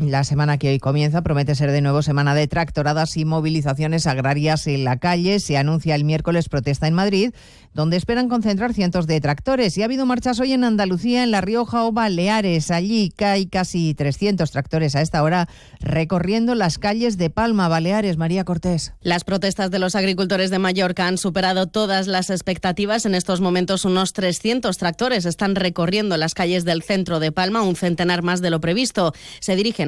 La semana que hoy comienza promete ser de nuevo semana de tractoradas y movilizaciones agrarias en la calle. Se anuncia el miércoles protesta en Madrid, donde esperan concentrar cientos de tractores. Y ha habido marchas hoy en Andalucía, en La Rioja o Baleares. Allí hay casi 300 tractores a esta hora recorriendo las calles de Palma, Baleares. María Cortés. Las protestas de los agricultores de Mallorca han superado todas las expectativas. En estos momentos unos 300 tractores están recorriendo las calles del centro de Palma, un centenar más de lo previsto. Se dirigen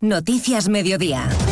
Noticias Mediodía.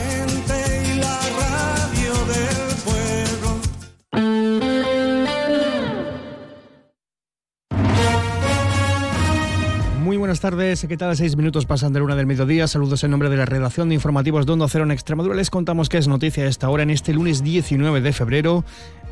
Buenas tardes, ¿qué tal? Seis minutos pasan de la una del mediodía. Saludos en nombre de la redacción de informativos de Onda Cero en Extremadura. Les contamos qué es noticia a esta hora en este lunes 19 de febrero.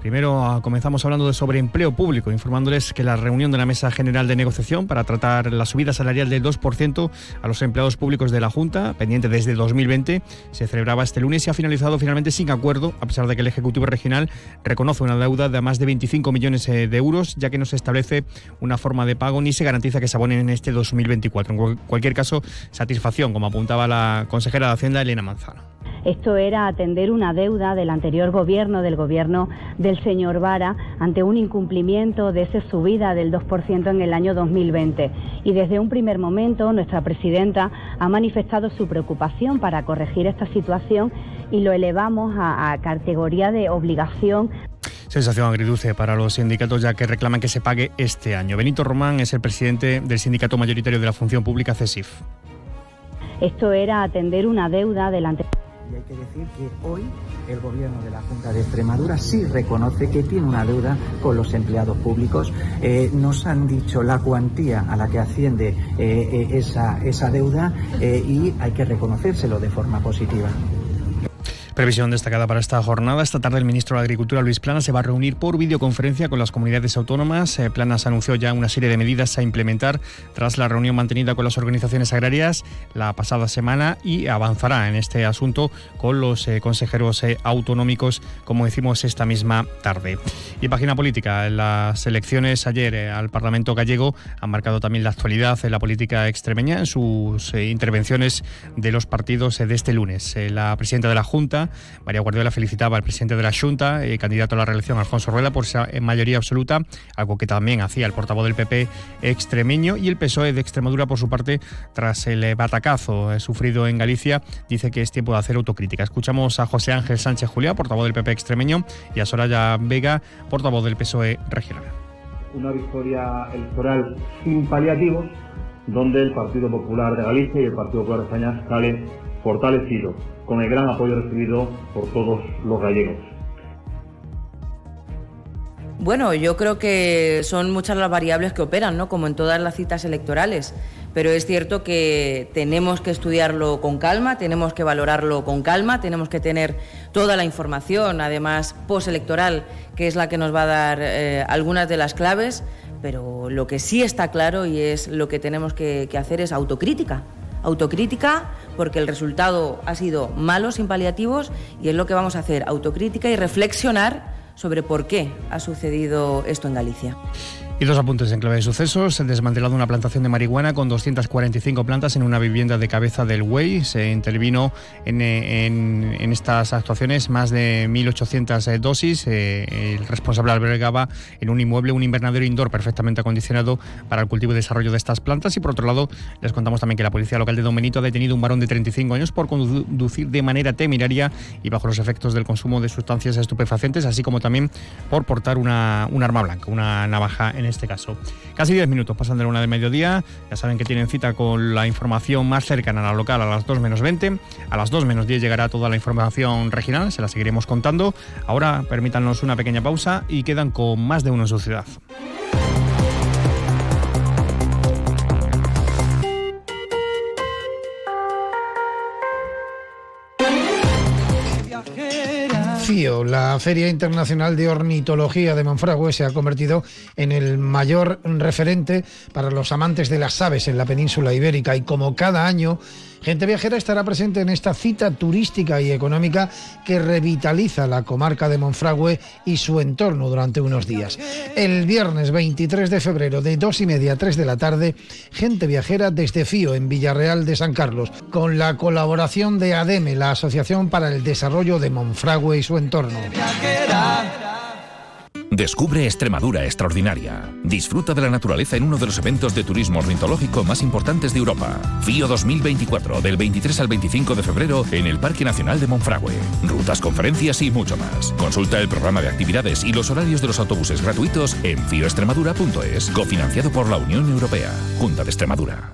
Primero ah, comenzamos hablando de sobre empleo público, informándoles que la reunión de la Mesa General de Negociación para tratar la subida salarial del 2% a los empleados públicos de la Junta, pendiente desde 2020, se celebraba este lunes y ha finalizado finalmente sin acuerdo, a pesar de que el Ejecutivo Regional reconoce una deuda de más de 25 millones eh, de euros, ya que no se establece una forma de pago ni se garantiza que se abonen en este 2024. En cualquier caso, satisfacción, como apuntaba la consejera de Hacienda, Elena Manzano. Esto era atender una deuda del anterior gobierno, del gobierno del señor Vara, ante un incumplimiento de esa subida del 2% en el año 2020. Y desde un primer momento nuestra presidenta ha manifestado su preocupación para corregir esta situación y lo elevamos a, categoría de obligación. Sensación agridulce para los sindicatos ya que reclaman que se pague este año. Benito Román es el presidente del sindicato mayoritario de la función pública CESIF. Esto era atender una deuda del anterior y hay que decir que hoy el gobierno de la Junta de Extremadura sí reconoce que tiene una deuda con los empleados públicos. Eh, nos han dicho la cuantía a la que asciende eh, eh, esa, esa deuda y hay que reconocérselo de forma positiva. Previsión destacada para esta jornada. Esta tarde el ministro de Agricultura, Luis Planas, se va a reunir por videoconferencia con las comunidades autónomas. Eh, Planas anunció ya una serie de medidas a implementar tras la reunión mantenida con las organizaciones agrarias la pasada semana y avanzará en este asunto con los eh, consejeros eh, autonómicos, como decimos esta misma tarde. Y página política. Las elecciones ayer al Parlamento gallego han marcado también la actualidad en la política extremeña en sus intervenciones de los partidos de este lunes. la presidenta de la Junta, María Guardiola felicitaba al presidente de la Junta, y candidato a la reelección, Alfonso Rueda, por esa mayoría absoluta, algo que también hacía el portavoz del PP extremeño y el PSOE de Extremadura, por su parte, tras el batacazo eh, sufrido en Galicia, dice que es tiempo de hacer autocrítica. Escuchamos a José Ángel Sánchez Juliá, portavoz del PP extremeño, y a Soraya Vega, portavoz del PSOE regional. Una victoria electoral sin paliativos, donde el Partido Popular de Galicia y el Partido Popular de España salen fortalecidos con el gran apoyo recibido por todos los gallegos. Bueno, yo creo que son muchas las variables que operan, ¿no? Como en todas las citas electorales. Pero es cierto que tenemos que estudiarlo con calma, tenemos que valorarlo con calma, tenemos que tener toda la información, además postelectoral, que es la que nos va a dar eh, algunas de las claves. Pero lo que sí está claro y es lo que tenemos que hacer es autocrítica autocrítica porque el resultado ha sido malo sin paliativos y es lo que vamos a hacer, autocrítica y reflexionar sobre por qué ha sucedido esto en Galicia. Y dos apuntes en clave de sucesos. Se ha desmantelado una plantación de marihuana con 245 plantas en una vivienda de cabeza del Güey. Se intervino en, en, estas actuaciones más de 1.800 eh, dosis. Eh, el responsable albergaba en un inmueble un invernadero indoor perfectamente acondicionado para el cultivo y desarrollo de estas plantas. Y por otro lado, les contamos también que la policía local de Don Benito ha detenido un varón de 35 años por conducir de manera temeraria y bajo los efectos del consumo de sustancias estupefacientes, así como también por portar una, un arma blanca, una navaja en este caso. Casi 10 minutos pasan de la una de mediodía. Ya saben que tienen cita con la información más cercana a la local a las 2 menos 20. A las 2 menos 10 llegará toda la información regional, se la seguiremos contando. Ahora permítanos una pequeña pausa y quedan con más de uno en su ciudad. La Feria Internacional de Ornitología de Monfragüe, se ha convertido en el mayor referente para los amantes de las aves en la península ibérica y como cada año Gente Viajera estará presente en esta cita turística y económica que revitaliza la comarca de Monfragüe y su entorno durante unos días. El viernes 23 de febrero de 2 y media a 3 de la tarde, Gente Viajera desde Fío en Villarreal de San Carlos, con la colaboración de ADEME, la Asociación para el Desarrollo de Monfragüe y su entorno. Descubre Extremadura extraordinaria. Disfruta de la naturaleza en uno de los eventos de turismo ornitológico más importantes de Europa. FIO 2024, del 23 al 25 de febrero en el Parque Nacional de Monfragüe. Rutas, conferencias y mucho más. Consulta el programa de actividades y los horarios de los autobuses gratuitos en fioextremadura.es, cofinanciado por la Unión Europea. Junta de Extremadura.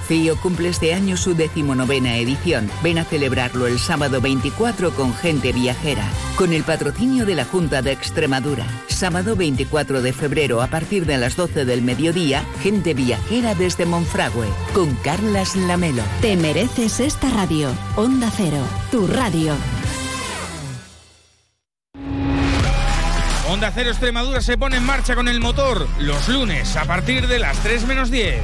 FIO cumple este año su decimonovena edición. Ven a celebrarlo el sábado 24 con gente viajera, con el patrocinio de la Junta de Extremadura. Sábado 24 de febrero a partir de las 12 del mediodía, gente viajera desde Monfragüe, con Carlas Lamelo. Te mereces esta radio. Onda Cero, tu radio. Onda Cero Extremadura se pone en marcha con el motor los lunes a partir de las 3 menos 10.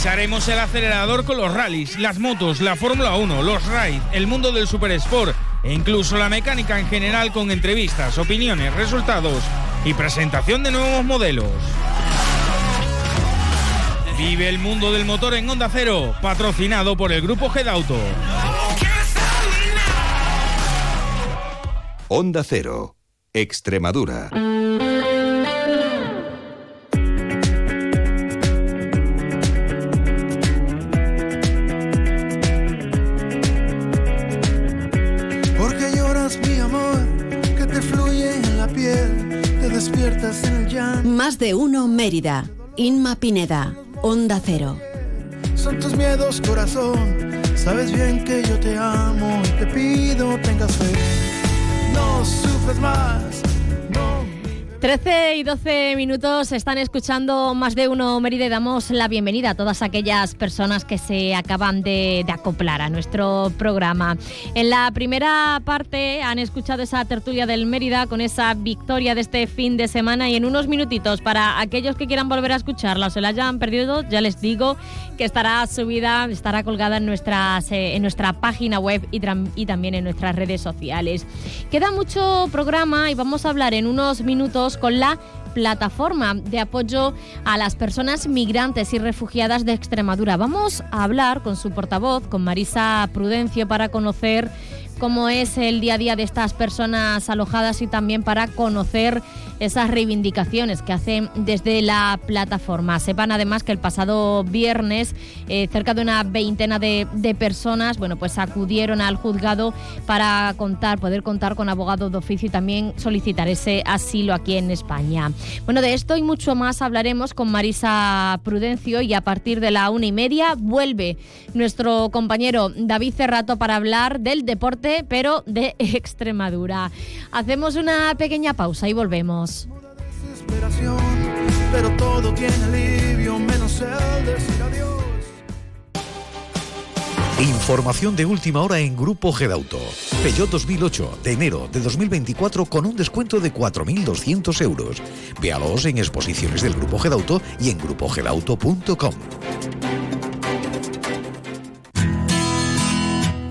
Pisaremos el acelerador con los rallies, las motos, la Fórmula 1, los raids, el mundo del super sport e incluso la mecánica en general con entrevistas, opiniones, resultados y presentación de nuevos modelos. Vive el mundo del motor en Onda Cero, patrocinado por el grupo Gedauto. Onda Cero, Extremadura. De uno Mérida. Inma Pineda. Onda Cero. Son tus miedos, corazón. Sabes bien que yo te amo y te pido tengas fe. No sufres más. 13 y 12 minutos están escuchando más de uno Mérida y damos la bienvenida a todas aquellas personas que se acaban de, acoplar a nuestro programa. En la primera parte han escuchado esa tertulia del Mérida con esa victoria de este fin de semana y en unos minutitos para aquellos que quieran volver a escucharla o se la hayan perdido, ya les digo que estará subida, estará colgada en, nuestras, eh, en nuestra página web y, y también en nuestras redes sociales. Queda mucho programa y vamos a hablar en unos minutos con la plataforma de apoyo a las personas migrantes y refugiadas de Extremadura. Vamos a hablar con su portavoz, con Marisa Prudencio, para conocer cómo es el día a día de estas personas alojadas y también para conocer esas reivindicaciones que hacen desde la plataforma. Sepan además que el pasado viernes eh, cerca de una veintena de, de, personas bueno, pues acudieron al juzgado para contar, poder contar con abogado de oficio y también solicitar ese asilo aquí en España. Bueno, de esto y mucho más hablaremos con Marisa Prudencio y a partir de la una y media vuelve nuestro compañero David Cerrato para hablar del deporte, pero de <laughs> Extremadura. Hacemos una pequeña pausa y volvemos. Información de última hora en Grupo Gedauto. Peugeot 2008 de enero de 2024 con un descuento de 4.200 euros. Véalos en exposiciones del Grupo Gedauto y en grupogedauto.com.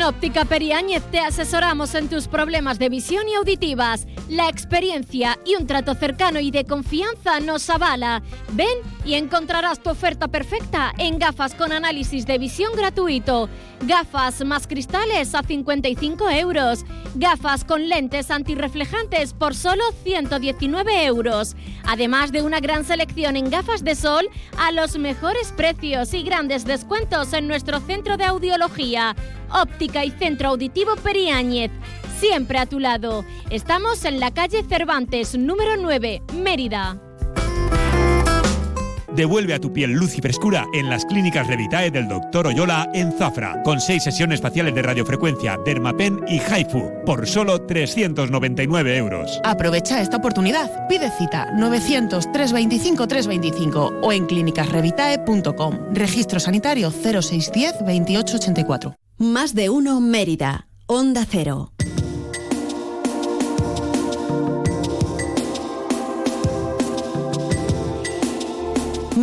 En Óptica Periáñez te asesoramos en tus problemas de visión y auditivas. La experiencia y un trato cercano y de confianza nos avala. Ven y encontrarás tu oferta perfecta en gafas con análisis de visión gratuito. Gafas más cristales a 55 euros. Gafas con lentes antirreflejantes por solo 119 euros. Además de una gran selección en gafas de sol a los mejores precios y grandes descuentos en nuestro centro de audiología. Óptica y Centro Auditivo Periáñez. Siempre a tu lado. Estamos en la calle Cervantes, número 9, Mérida. Devuelve a tu piel luz y frescura en las clínicas Revitae del Dr. Oyola en Zafra, con seis sesiones faciales de radiofrecuencia, Dermapen y Haifu, por solo 399 euros. Aprovecha esta oportunidad. Pide cita 900-325-325 o en clínicasrevitae.com. Registro sanitario 0610 2884. Más de uno Mérida. Onda Cero.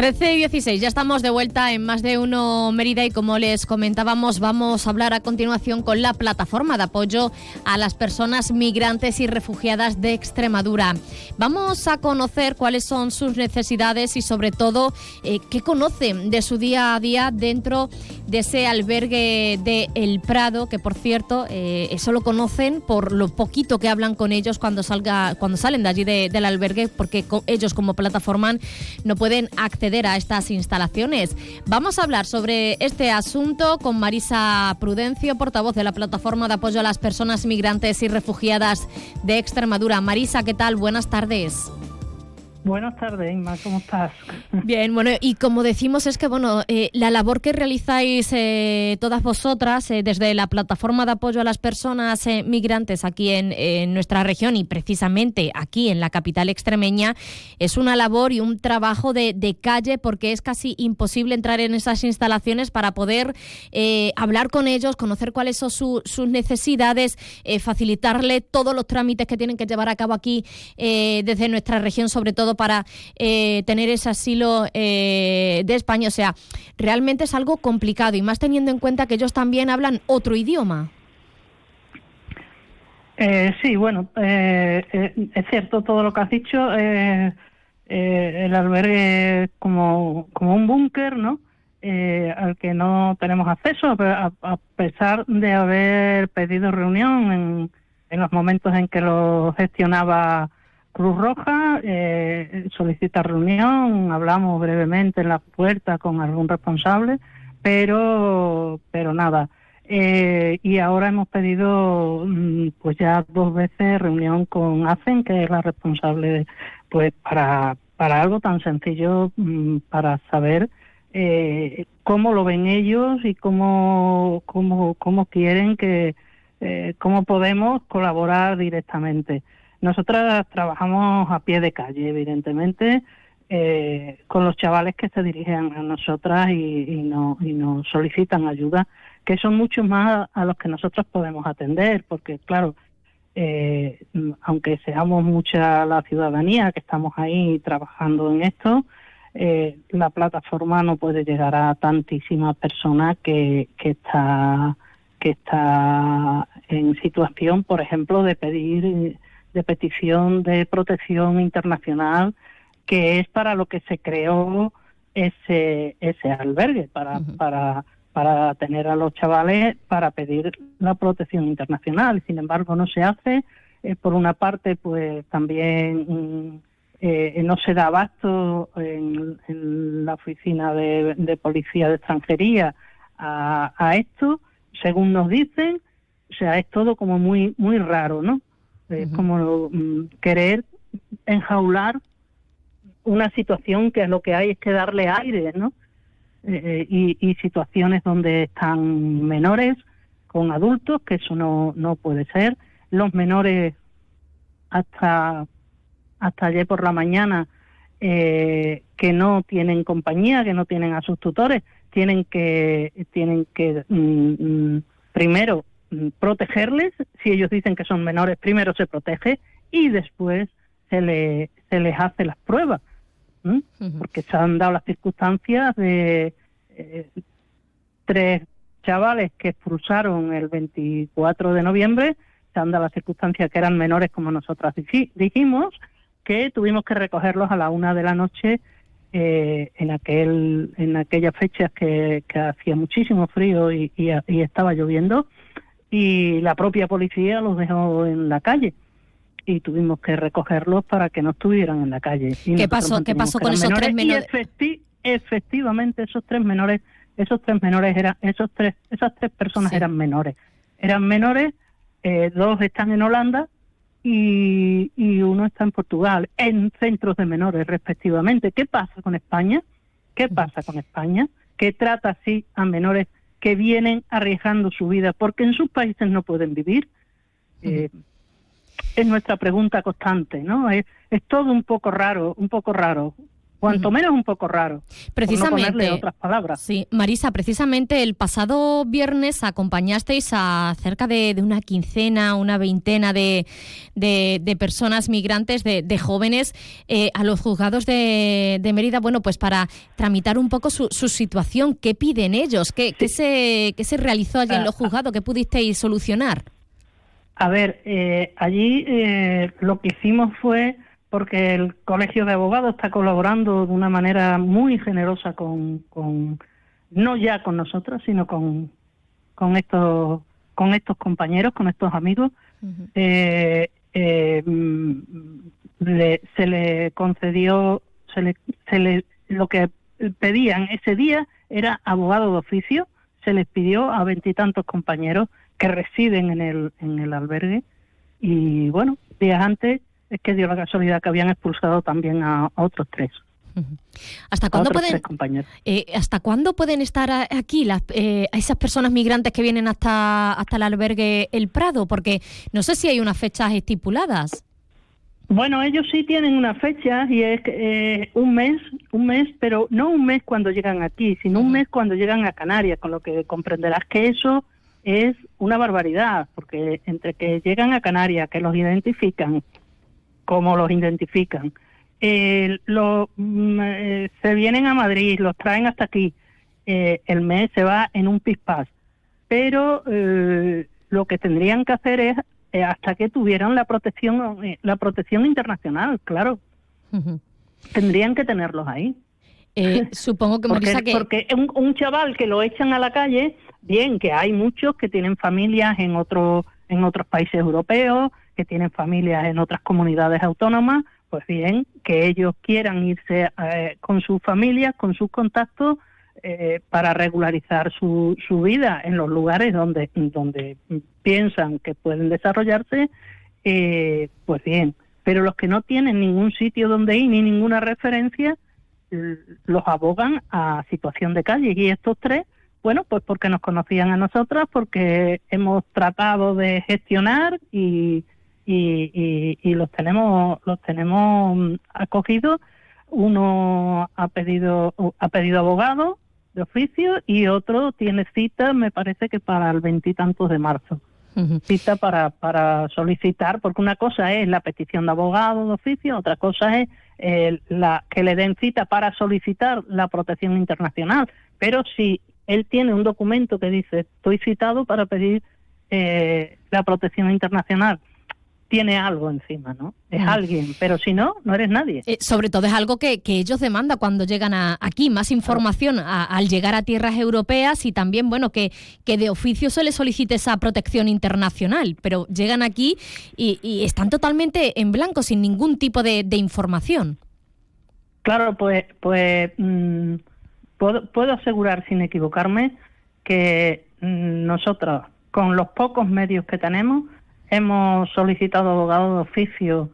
Trece y 16, ya estamos de vuelta en más de uno Mérida y como les comentábamos vamos a hablar a continuación con la plataforma de apoyo a las personas migrantes y refugiadas de Extremadura. Vamos a conocer cuáles son sus necesidades y sobre todo eh, qué conocen de su día a día dentro de ese albergue de El Prado, que por cierto eh, eso lo conocen por lo poquito que hablan con ellos cuando, salga, cuando salen de allí de- del albergue, porque ellos como plataforma no pueden acceder a estas instalaciones. Vamos a hablar sobre este asunto con Marisa Prudencio, portavoz de la plataforma de apoyo a las personas migrantes y refugiadas de Extremadura. Marisa, ¿qué tal? Buenas tardes. Buenas tardes, Inma, ¿cómo estás? <laughs> Bien, bueno, y como decimos es que bueno, eh, la labor que realizáis eh, todas vosotras eh, desde la plataforma de apoyo a las personas eh, migrantes aquí en, nuestra región y precisamente aquí en la capital extremeña es una labor y un trabajo de, calle porque es casi imposible entrar en esas instalaciones para poder hablar con ellos, conocer cuáles son su- sus necesidades, facilitarle todos los trámites que tienen que llevar a cabo aquí desde nuestra región, sobre todo para eh, tener ese asilo eh, de España. O sea, realmente es algo complicado y más teniendo en cuenta que ellos también hablan otro idioma. Eh, sí, bueno, eh, eh, es cierto todo lo que has dicho. eh, el albergue como, como un búnker, ¿no? Eh, al que no tenemos acceso, a, a pesar de haber pedido reunión en, en los momentos en que lo gestionaba Cruz Roja, eh, solicita reunión, hablamos brevemente en la puerta con algún responsable, pero, pero nada. Eh, y ahora hemos pedido mm, pues ya dos veces reunión con ACEN, que es la responsable pues para, para algo tan sencillo, mm, para saber eh, cómo lo ven ellos y cómo, cómo, cómo quieren que, eh, cómo podemos colaborar directamente. Nosotras trabajamos a pie de calle, evidentemente, eh, con los chavales que se dirigen a nosotras y, no, y nos solicitan ayuda, que son muchos más a los que nosotros podemos atender, porque claro, eh, aunque seamos mucha la ciudadanía que estamos ahí trabajando en esto, eh, la plataforma no puede llegar a tantísimas personas que, que está que está en situación, por ejemplo, de pedir de petición de protección internacional, que es para lo que se creó ese ese albergue para para para tener a los chavales para pedir la protección internacional. Sin embargo, no se hace. Eh, por una parte, pues también mm, eh, no se da abasto en, en la oficina de, de policía de extranjería a, a esto, según nos dicen, O sea, es todo como muy, muy raro, ¿no? Es como mm, querer enjaular una situación que lo que hay es que darle aire, ¿no? Eh, y, y, situaciones donde están menores con adultos, que eso no, no puede ser. Los menores hasta, hasta ayer por la mañana eh, que no tienen compañía, que no tienen a sus tutores, tienen que, tienen que mm, mm, primero protegerles, si ellos dicen que son menores, primero se protege y después se, le, se les hace las pruebas, porque se han dado las circunstancias de eh, tres chavales que expulsaron el 24 de noviembre, se han dado las circunstancias que eran menores como nosotras dijimos, que tuvimos que recogerlos a la una de la noche eh, en aquel en aquellas fechas que, hacía muchísimo frío y, estaba lloviendo y la propia policía los dejó en la calle y tuvimos que recogerlos para que no estuvieran en la calle. ¿Qué pasó? ¿Qué pasó con esos tres menores? efectivamente, esos tres menores, esos tres menores eran, esos tres, esas tres personas eran menores, eran menores. Eh, dos están en Holanda y, y uno está en Portugal, en centros de menores respectivamente. ¿Qué pasa con España? ¿Qué pasa con España? Que trata así a menores que vienen arriesgando su vida porque en sus países no pueden vivir. Eh, es nuestra pregunta constante, ¿no? Es, es todo un poco raro, un poco raro cuanto menos un poco raro. Precisamente. otras palabras. Sí, Marisa, precisamente el pasado viernes acompañasteis a cerca de, una quincena, una veintena de, de, personas migrantes, de, jóvenes, eh, a los juzgados de, Mérida, bueno, pues para tramitar un poco su, situación. ¿Qué piden ellos? ¿Qué, se, qué se realizó allí en los ah, juzgados? ¿Qué pudisteis solucionar? A ver, eh, allí eh, lo que hicimos fue porque el Colegio de Abogados está colaborando de una manera muy generosa con, no ya con nosotros, sino con, con estos con estos compañeros, con estos amigos. Eh, eh, mm, se le concedió, se le, se le, lo que pedían ese día era abogado de oficio. Se les pidió a veintitantos compañeros que residen en el, en el albergue y bueno, días antes es que dio la casualidad que habían expulsado también a, otros tres. ¿Hasta cuándo pueden eh, hasta cuándo pueden estar aquí las, eh, esas personas migrantes que vienen hasta hasta el albergue El Prado? Porque no sé si hay unas fechas estipuladas. Bueno, ellos sí tienen una fecha y es eh, un mes, un mes, pero no un mes cuando llegan aquí, sino un mes cuando llegan a Canarias, con lo que comprenderás que eso es una barbaridad, porque entre que llegan a Canarias, que los identifican, cómo los identifican. Eh, mm, eh, se vienen a Madrid, los traen hasta aquí. Eh, el mes se va en un pispás. Pero lo que tendrían que hacer es hasta que tuvieran la protección, la protección internacional, claro. Tendrían que tenerlos ahí. <laughs> supongo que porque, que... porque un, un, chaval que lo echan a la calle, bien, que hay muchos que tienen familias en otros en otros países europeos, que tienen familias en otras comunidades autónomas, pues bien, que ellos quieran irse eh, con sus familias, con sus contactos, eh, para regularizar su, su vida en los lugares donde, donde piensan que pueden desarrollarse, eh, pues bien. Pero los que no tienen ningún sitio donde ir ni ninguna referencia, los abogan a situación de calle. Y estos tres, bueno, pues porque nos conocían a nosotras, porque hemos tratado de gestionar y, y, los tenemos los tenemos acogidos. Uno ha pedido ha pedido abogado de oficio y otro tiene cita me parece que para el veintitantos de marzo. Cita para para solicitar porque una cosa es la petición de abogado de oficio otra cosa es eh, la que le den cita para solicitar la protección internacional. Pero si él tiene un documento que dice estoy citado para pedir eh, la protección internacional tiene algo encima, ¿no? Es alguien, pero si no, no eres nadie. Eh, sobre todo es algo que, ellos demandan cuando llegan aquí, más información al llegar a tierras europeas y también, bueno, que, que de oficio se les solicite esa protección internacional, pero llegan aquí y, están totalmente en blanco, sin ningún tipo de, información. Claro, pues, pues mm, puedo, puedo asegurar sin equivocarme que mm, nosotros con los pocos medios que tenemos, hemos solicitado abogados de oficio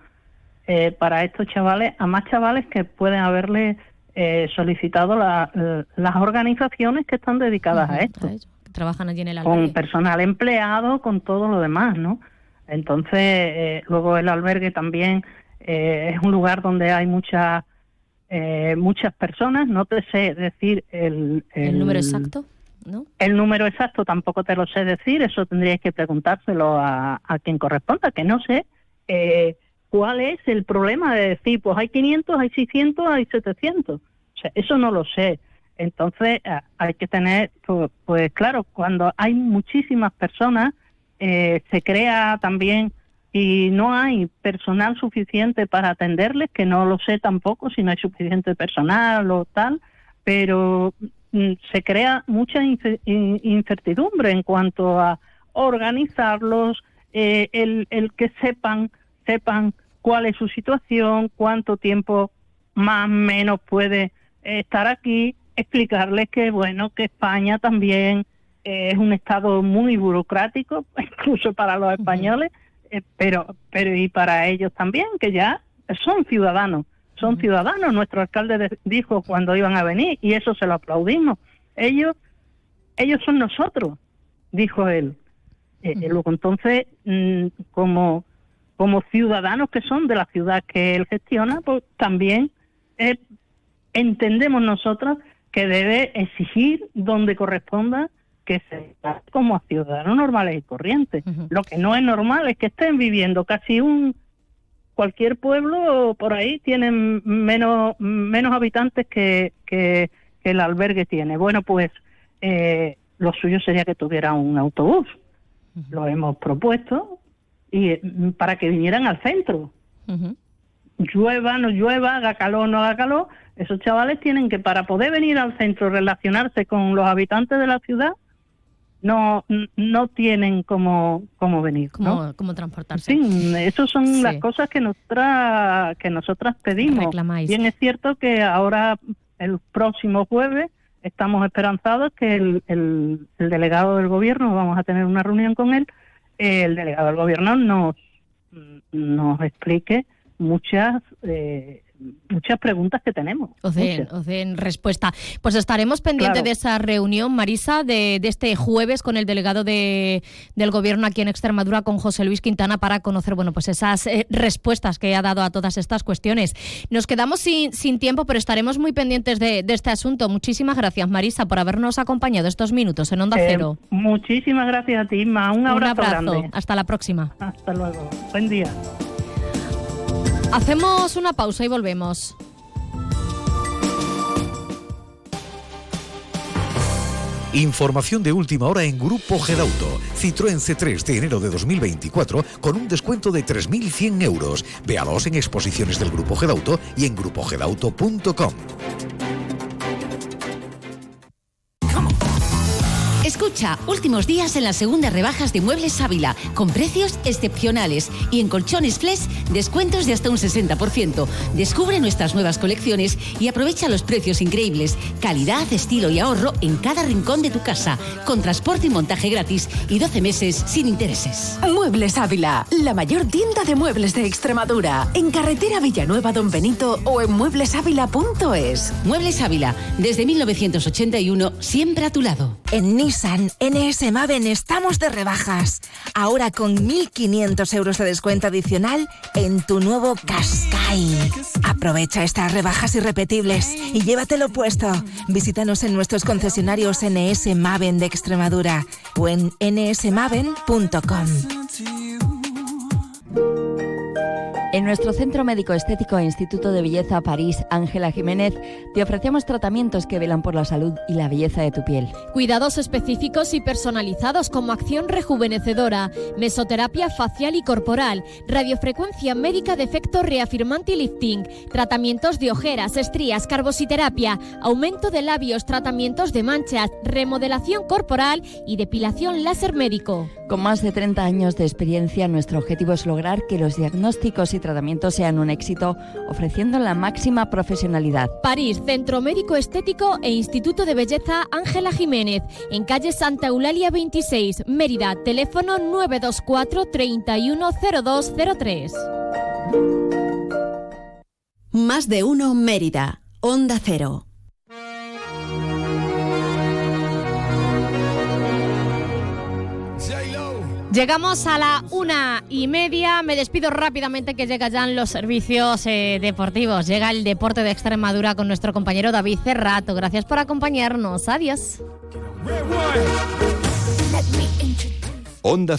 eh, para estos chavales, a más chavales que pueden haberle eh, solicitado la- las organizaciones que están dedicadas a esto Trabajan allí en el con albergue. personal empleado, con todo lo demás, ¿no? Entonces, eh, luego el albergue también eh, es un lugar donde hay muchas eh, muchas personas. No te sé decir el, ¿El número exacto? ¿No? El número exacto tampoco te lo sé decir. Eso tendríais que preguntárselo a, a quien corresponda, que no sé eh, cuál es el problema de decir, pues hay 500, hay 600, hay 700. O sea, eso no lo sé. Entonces, a- hay que tener, pues, pues claro, cuando hay muchísimas personas, eh, se crea también y no hay personal suficiente para atenderles, que no lo sé tampoco si no hay suficiente personal o tal, pero se crea mucha ince- in- incertidumbre en cuanto a organizarlos, eh, el, el que sepan, sepan cuál es su situación, cuánto tiempo más o menos puede estar aquí, explicarles que bueno, que España también eh, es un estado muy burocrático, <laughs> incluso para los españoles, eh, pero, pero y para ellos también, que ya son ciudadanos, son ciudadanos. Nuestro alcalde de- dijo cuando iban a venir, y eso se lo aplaudimos. Ellos, ellos son nosotros, dijo él. Eh, eh, luego entonces, mm, como, como ciudadanos que son de la ciudad que él gestiona, pues también eh, entendemos nosotros que debe exigir donde corresponda que se como a ciudadanos normales y corrientes. Lo que no es normal es que estén viviendo casi un cualquier pueblo por ahí tienen menos menos habitantes que, que, que el albergue tiene. Bueno, pues eh, lo suyo sería que tuviera un autobús. Lo hemos propuesto y eh, para que vinieran al centro llueva, no llueva, haga calor, no haga calor, esos chavales tienen que, para poder venir al centro, relacionarse con los habitantes de la ciudad, no no tienen cómo, cómo venir. ¿no? ¿Cómo, cómo transportarse? Sí, esas son Sí. las cosas que nosotras, que nosotras pedimos. Reclamáis. Bien es cierto que ahora, el próximo jueves, estamos esperanzados que el, el- el delegado del gobierno, vamos a tener una reunión con él, el delegado del gobierno nos, nos explique muchas eh, muchas preguntas que tenemos. Os den, os den respuesta. Pues estaremos pendientes Claro. de esa reunión, Marisa, de, de este jueves con el delegado de, del Gobierno aquí en Extremadura, con José Luis Quintana, para conocer bueno, pues esas eh, respuestas que ha dado a todas estas cuestiones. Nos quedamos sin, sin tiempo, pero estaremos muy pendientes de, de este asunto. Muchísimas gracias, Marisa, por habernos acompañado estos minutos en Onda Eh, Cero. muchísimas gracias a ti, Inma. Un abrazo, grande. Hasta la próxima. Hasta luego. Buen día. Hacemos una pausa y volvemos. Información de última hora en Grupo Gedauto. Citroën C3 de enero de 2024 con un descuento de 3.100 euros. Véalos en exposiciones del Grupo Gedauto y en grupogedauto.com. Escucha, últimos días en las segundas rebajas de Muebles Ávila, con precios excepcionales y en colchones Flex, descuentos de hasta un 60%. Descubre nuestras nuevas colecciones y aprovecha los precios increíbles, calidad, estilo y ahorro en cada rincón de tu casa, con transporte y montaje gratis y 12 meses sin intereses. Muebles Ávila, la mayor tienda de muebles de Extremadura, en carretera Villanueva Don Benito o en mueblesávila.es. Muebles Ávila, desde 1981, siempre a tu lado. En Nissan NS Maven estamos de rebajas. Ahora con 1.500 euros de descuento adicional en tu nuevo Qashqai. Aprovecha estas rebajas irrepetibles y llévatelo puesto. Visítanos en nuestros concesionarios NS Maven de Extremadura o en nsmaven.com. En nuestro Centro Médico Estético e Instituto de Belleza París, Ángela Jiménez, te ofrecemos tratamientos que velan por la salud y la belleza de tu piel. Cuidados específicos y personalizados como acción rejuvenecedora, mesoterapia facial y corporal, radiofrecuencia médica de efecto reafirmante y lifting, tratamientos de ojeras, estrías, carbositerapia, aumento de labios, tratamientos de manchas, remodelación corporal y depilación láser médico. Con más de 30 años de experiencia, nuestro objetivo es lograr que los diagnósticos y tratamiento sean un éxito, ofreciendo la máxima profesionalidad. París, Centro Médico Estético e Instituto de Belleza Ángela Jiménez, en calle Santa Eulalia 26, Mérida, teléfono 924 310203. Más de uno Mérida, Onda Cero. Llegamos a la una y media. Me despido rápidamente que llegan ya los servicios eh, deportivos. Llega el deporte de Extremadura con nuestro compañero David Cerrato. Gracias por acompañarnos. Adiós. Onda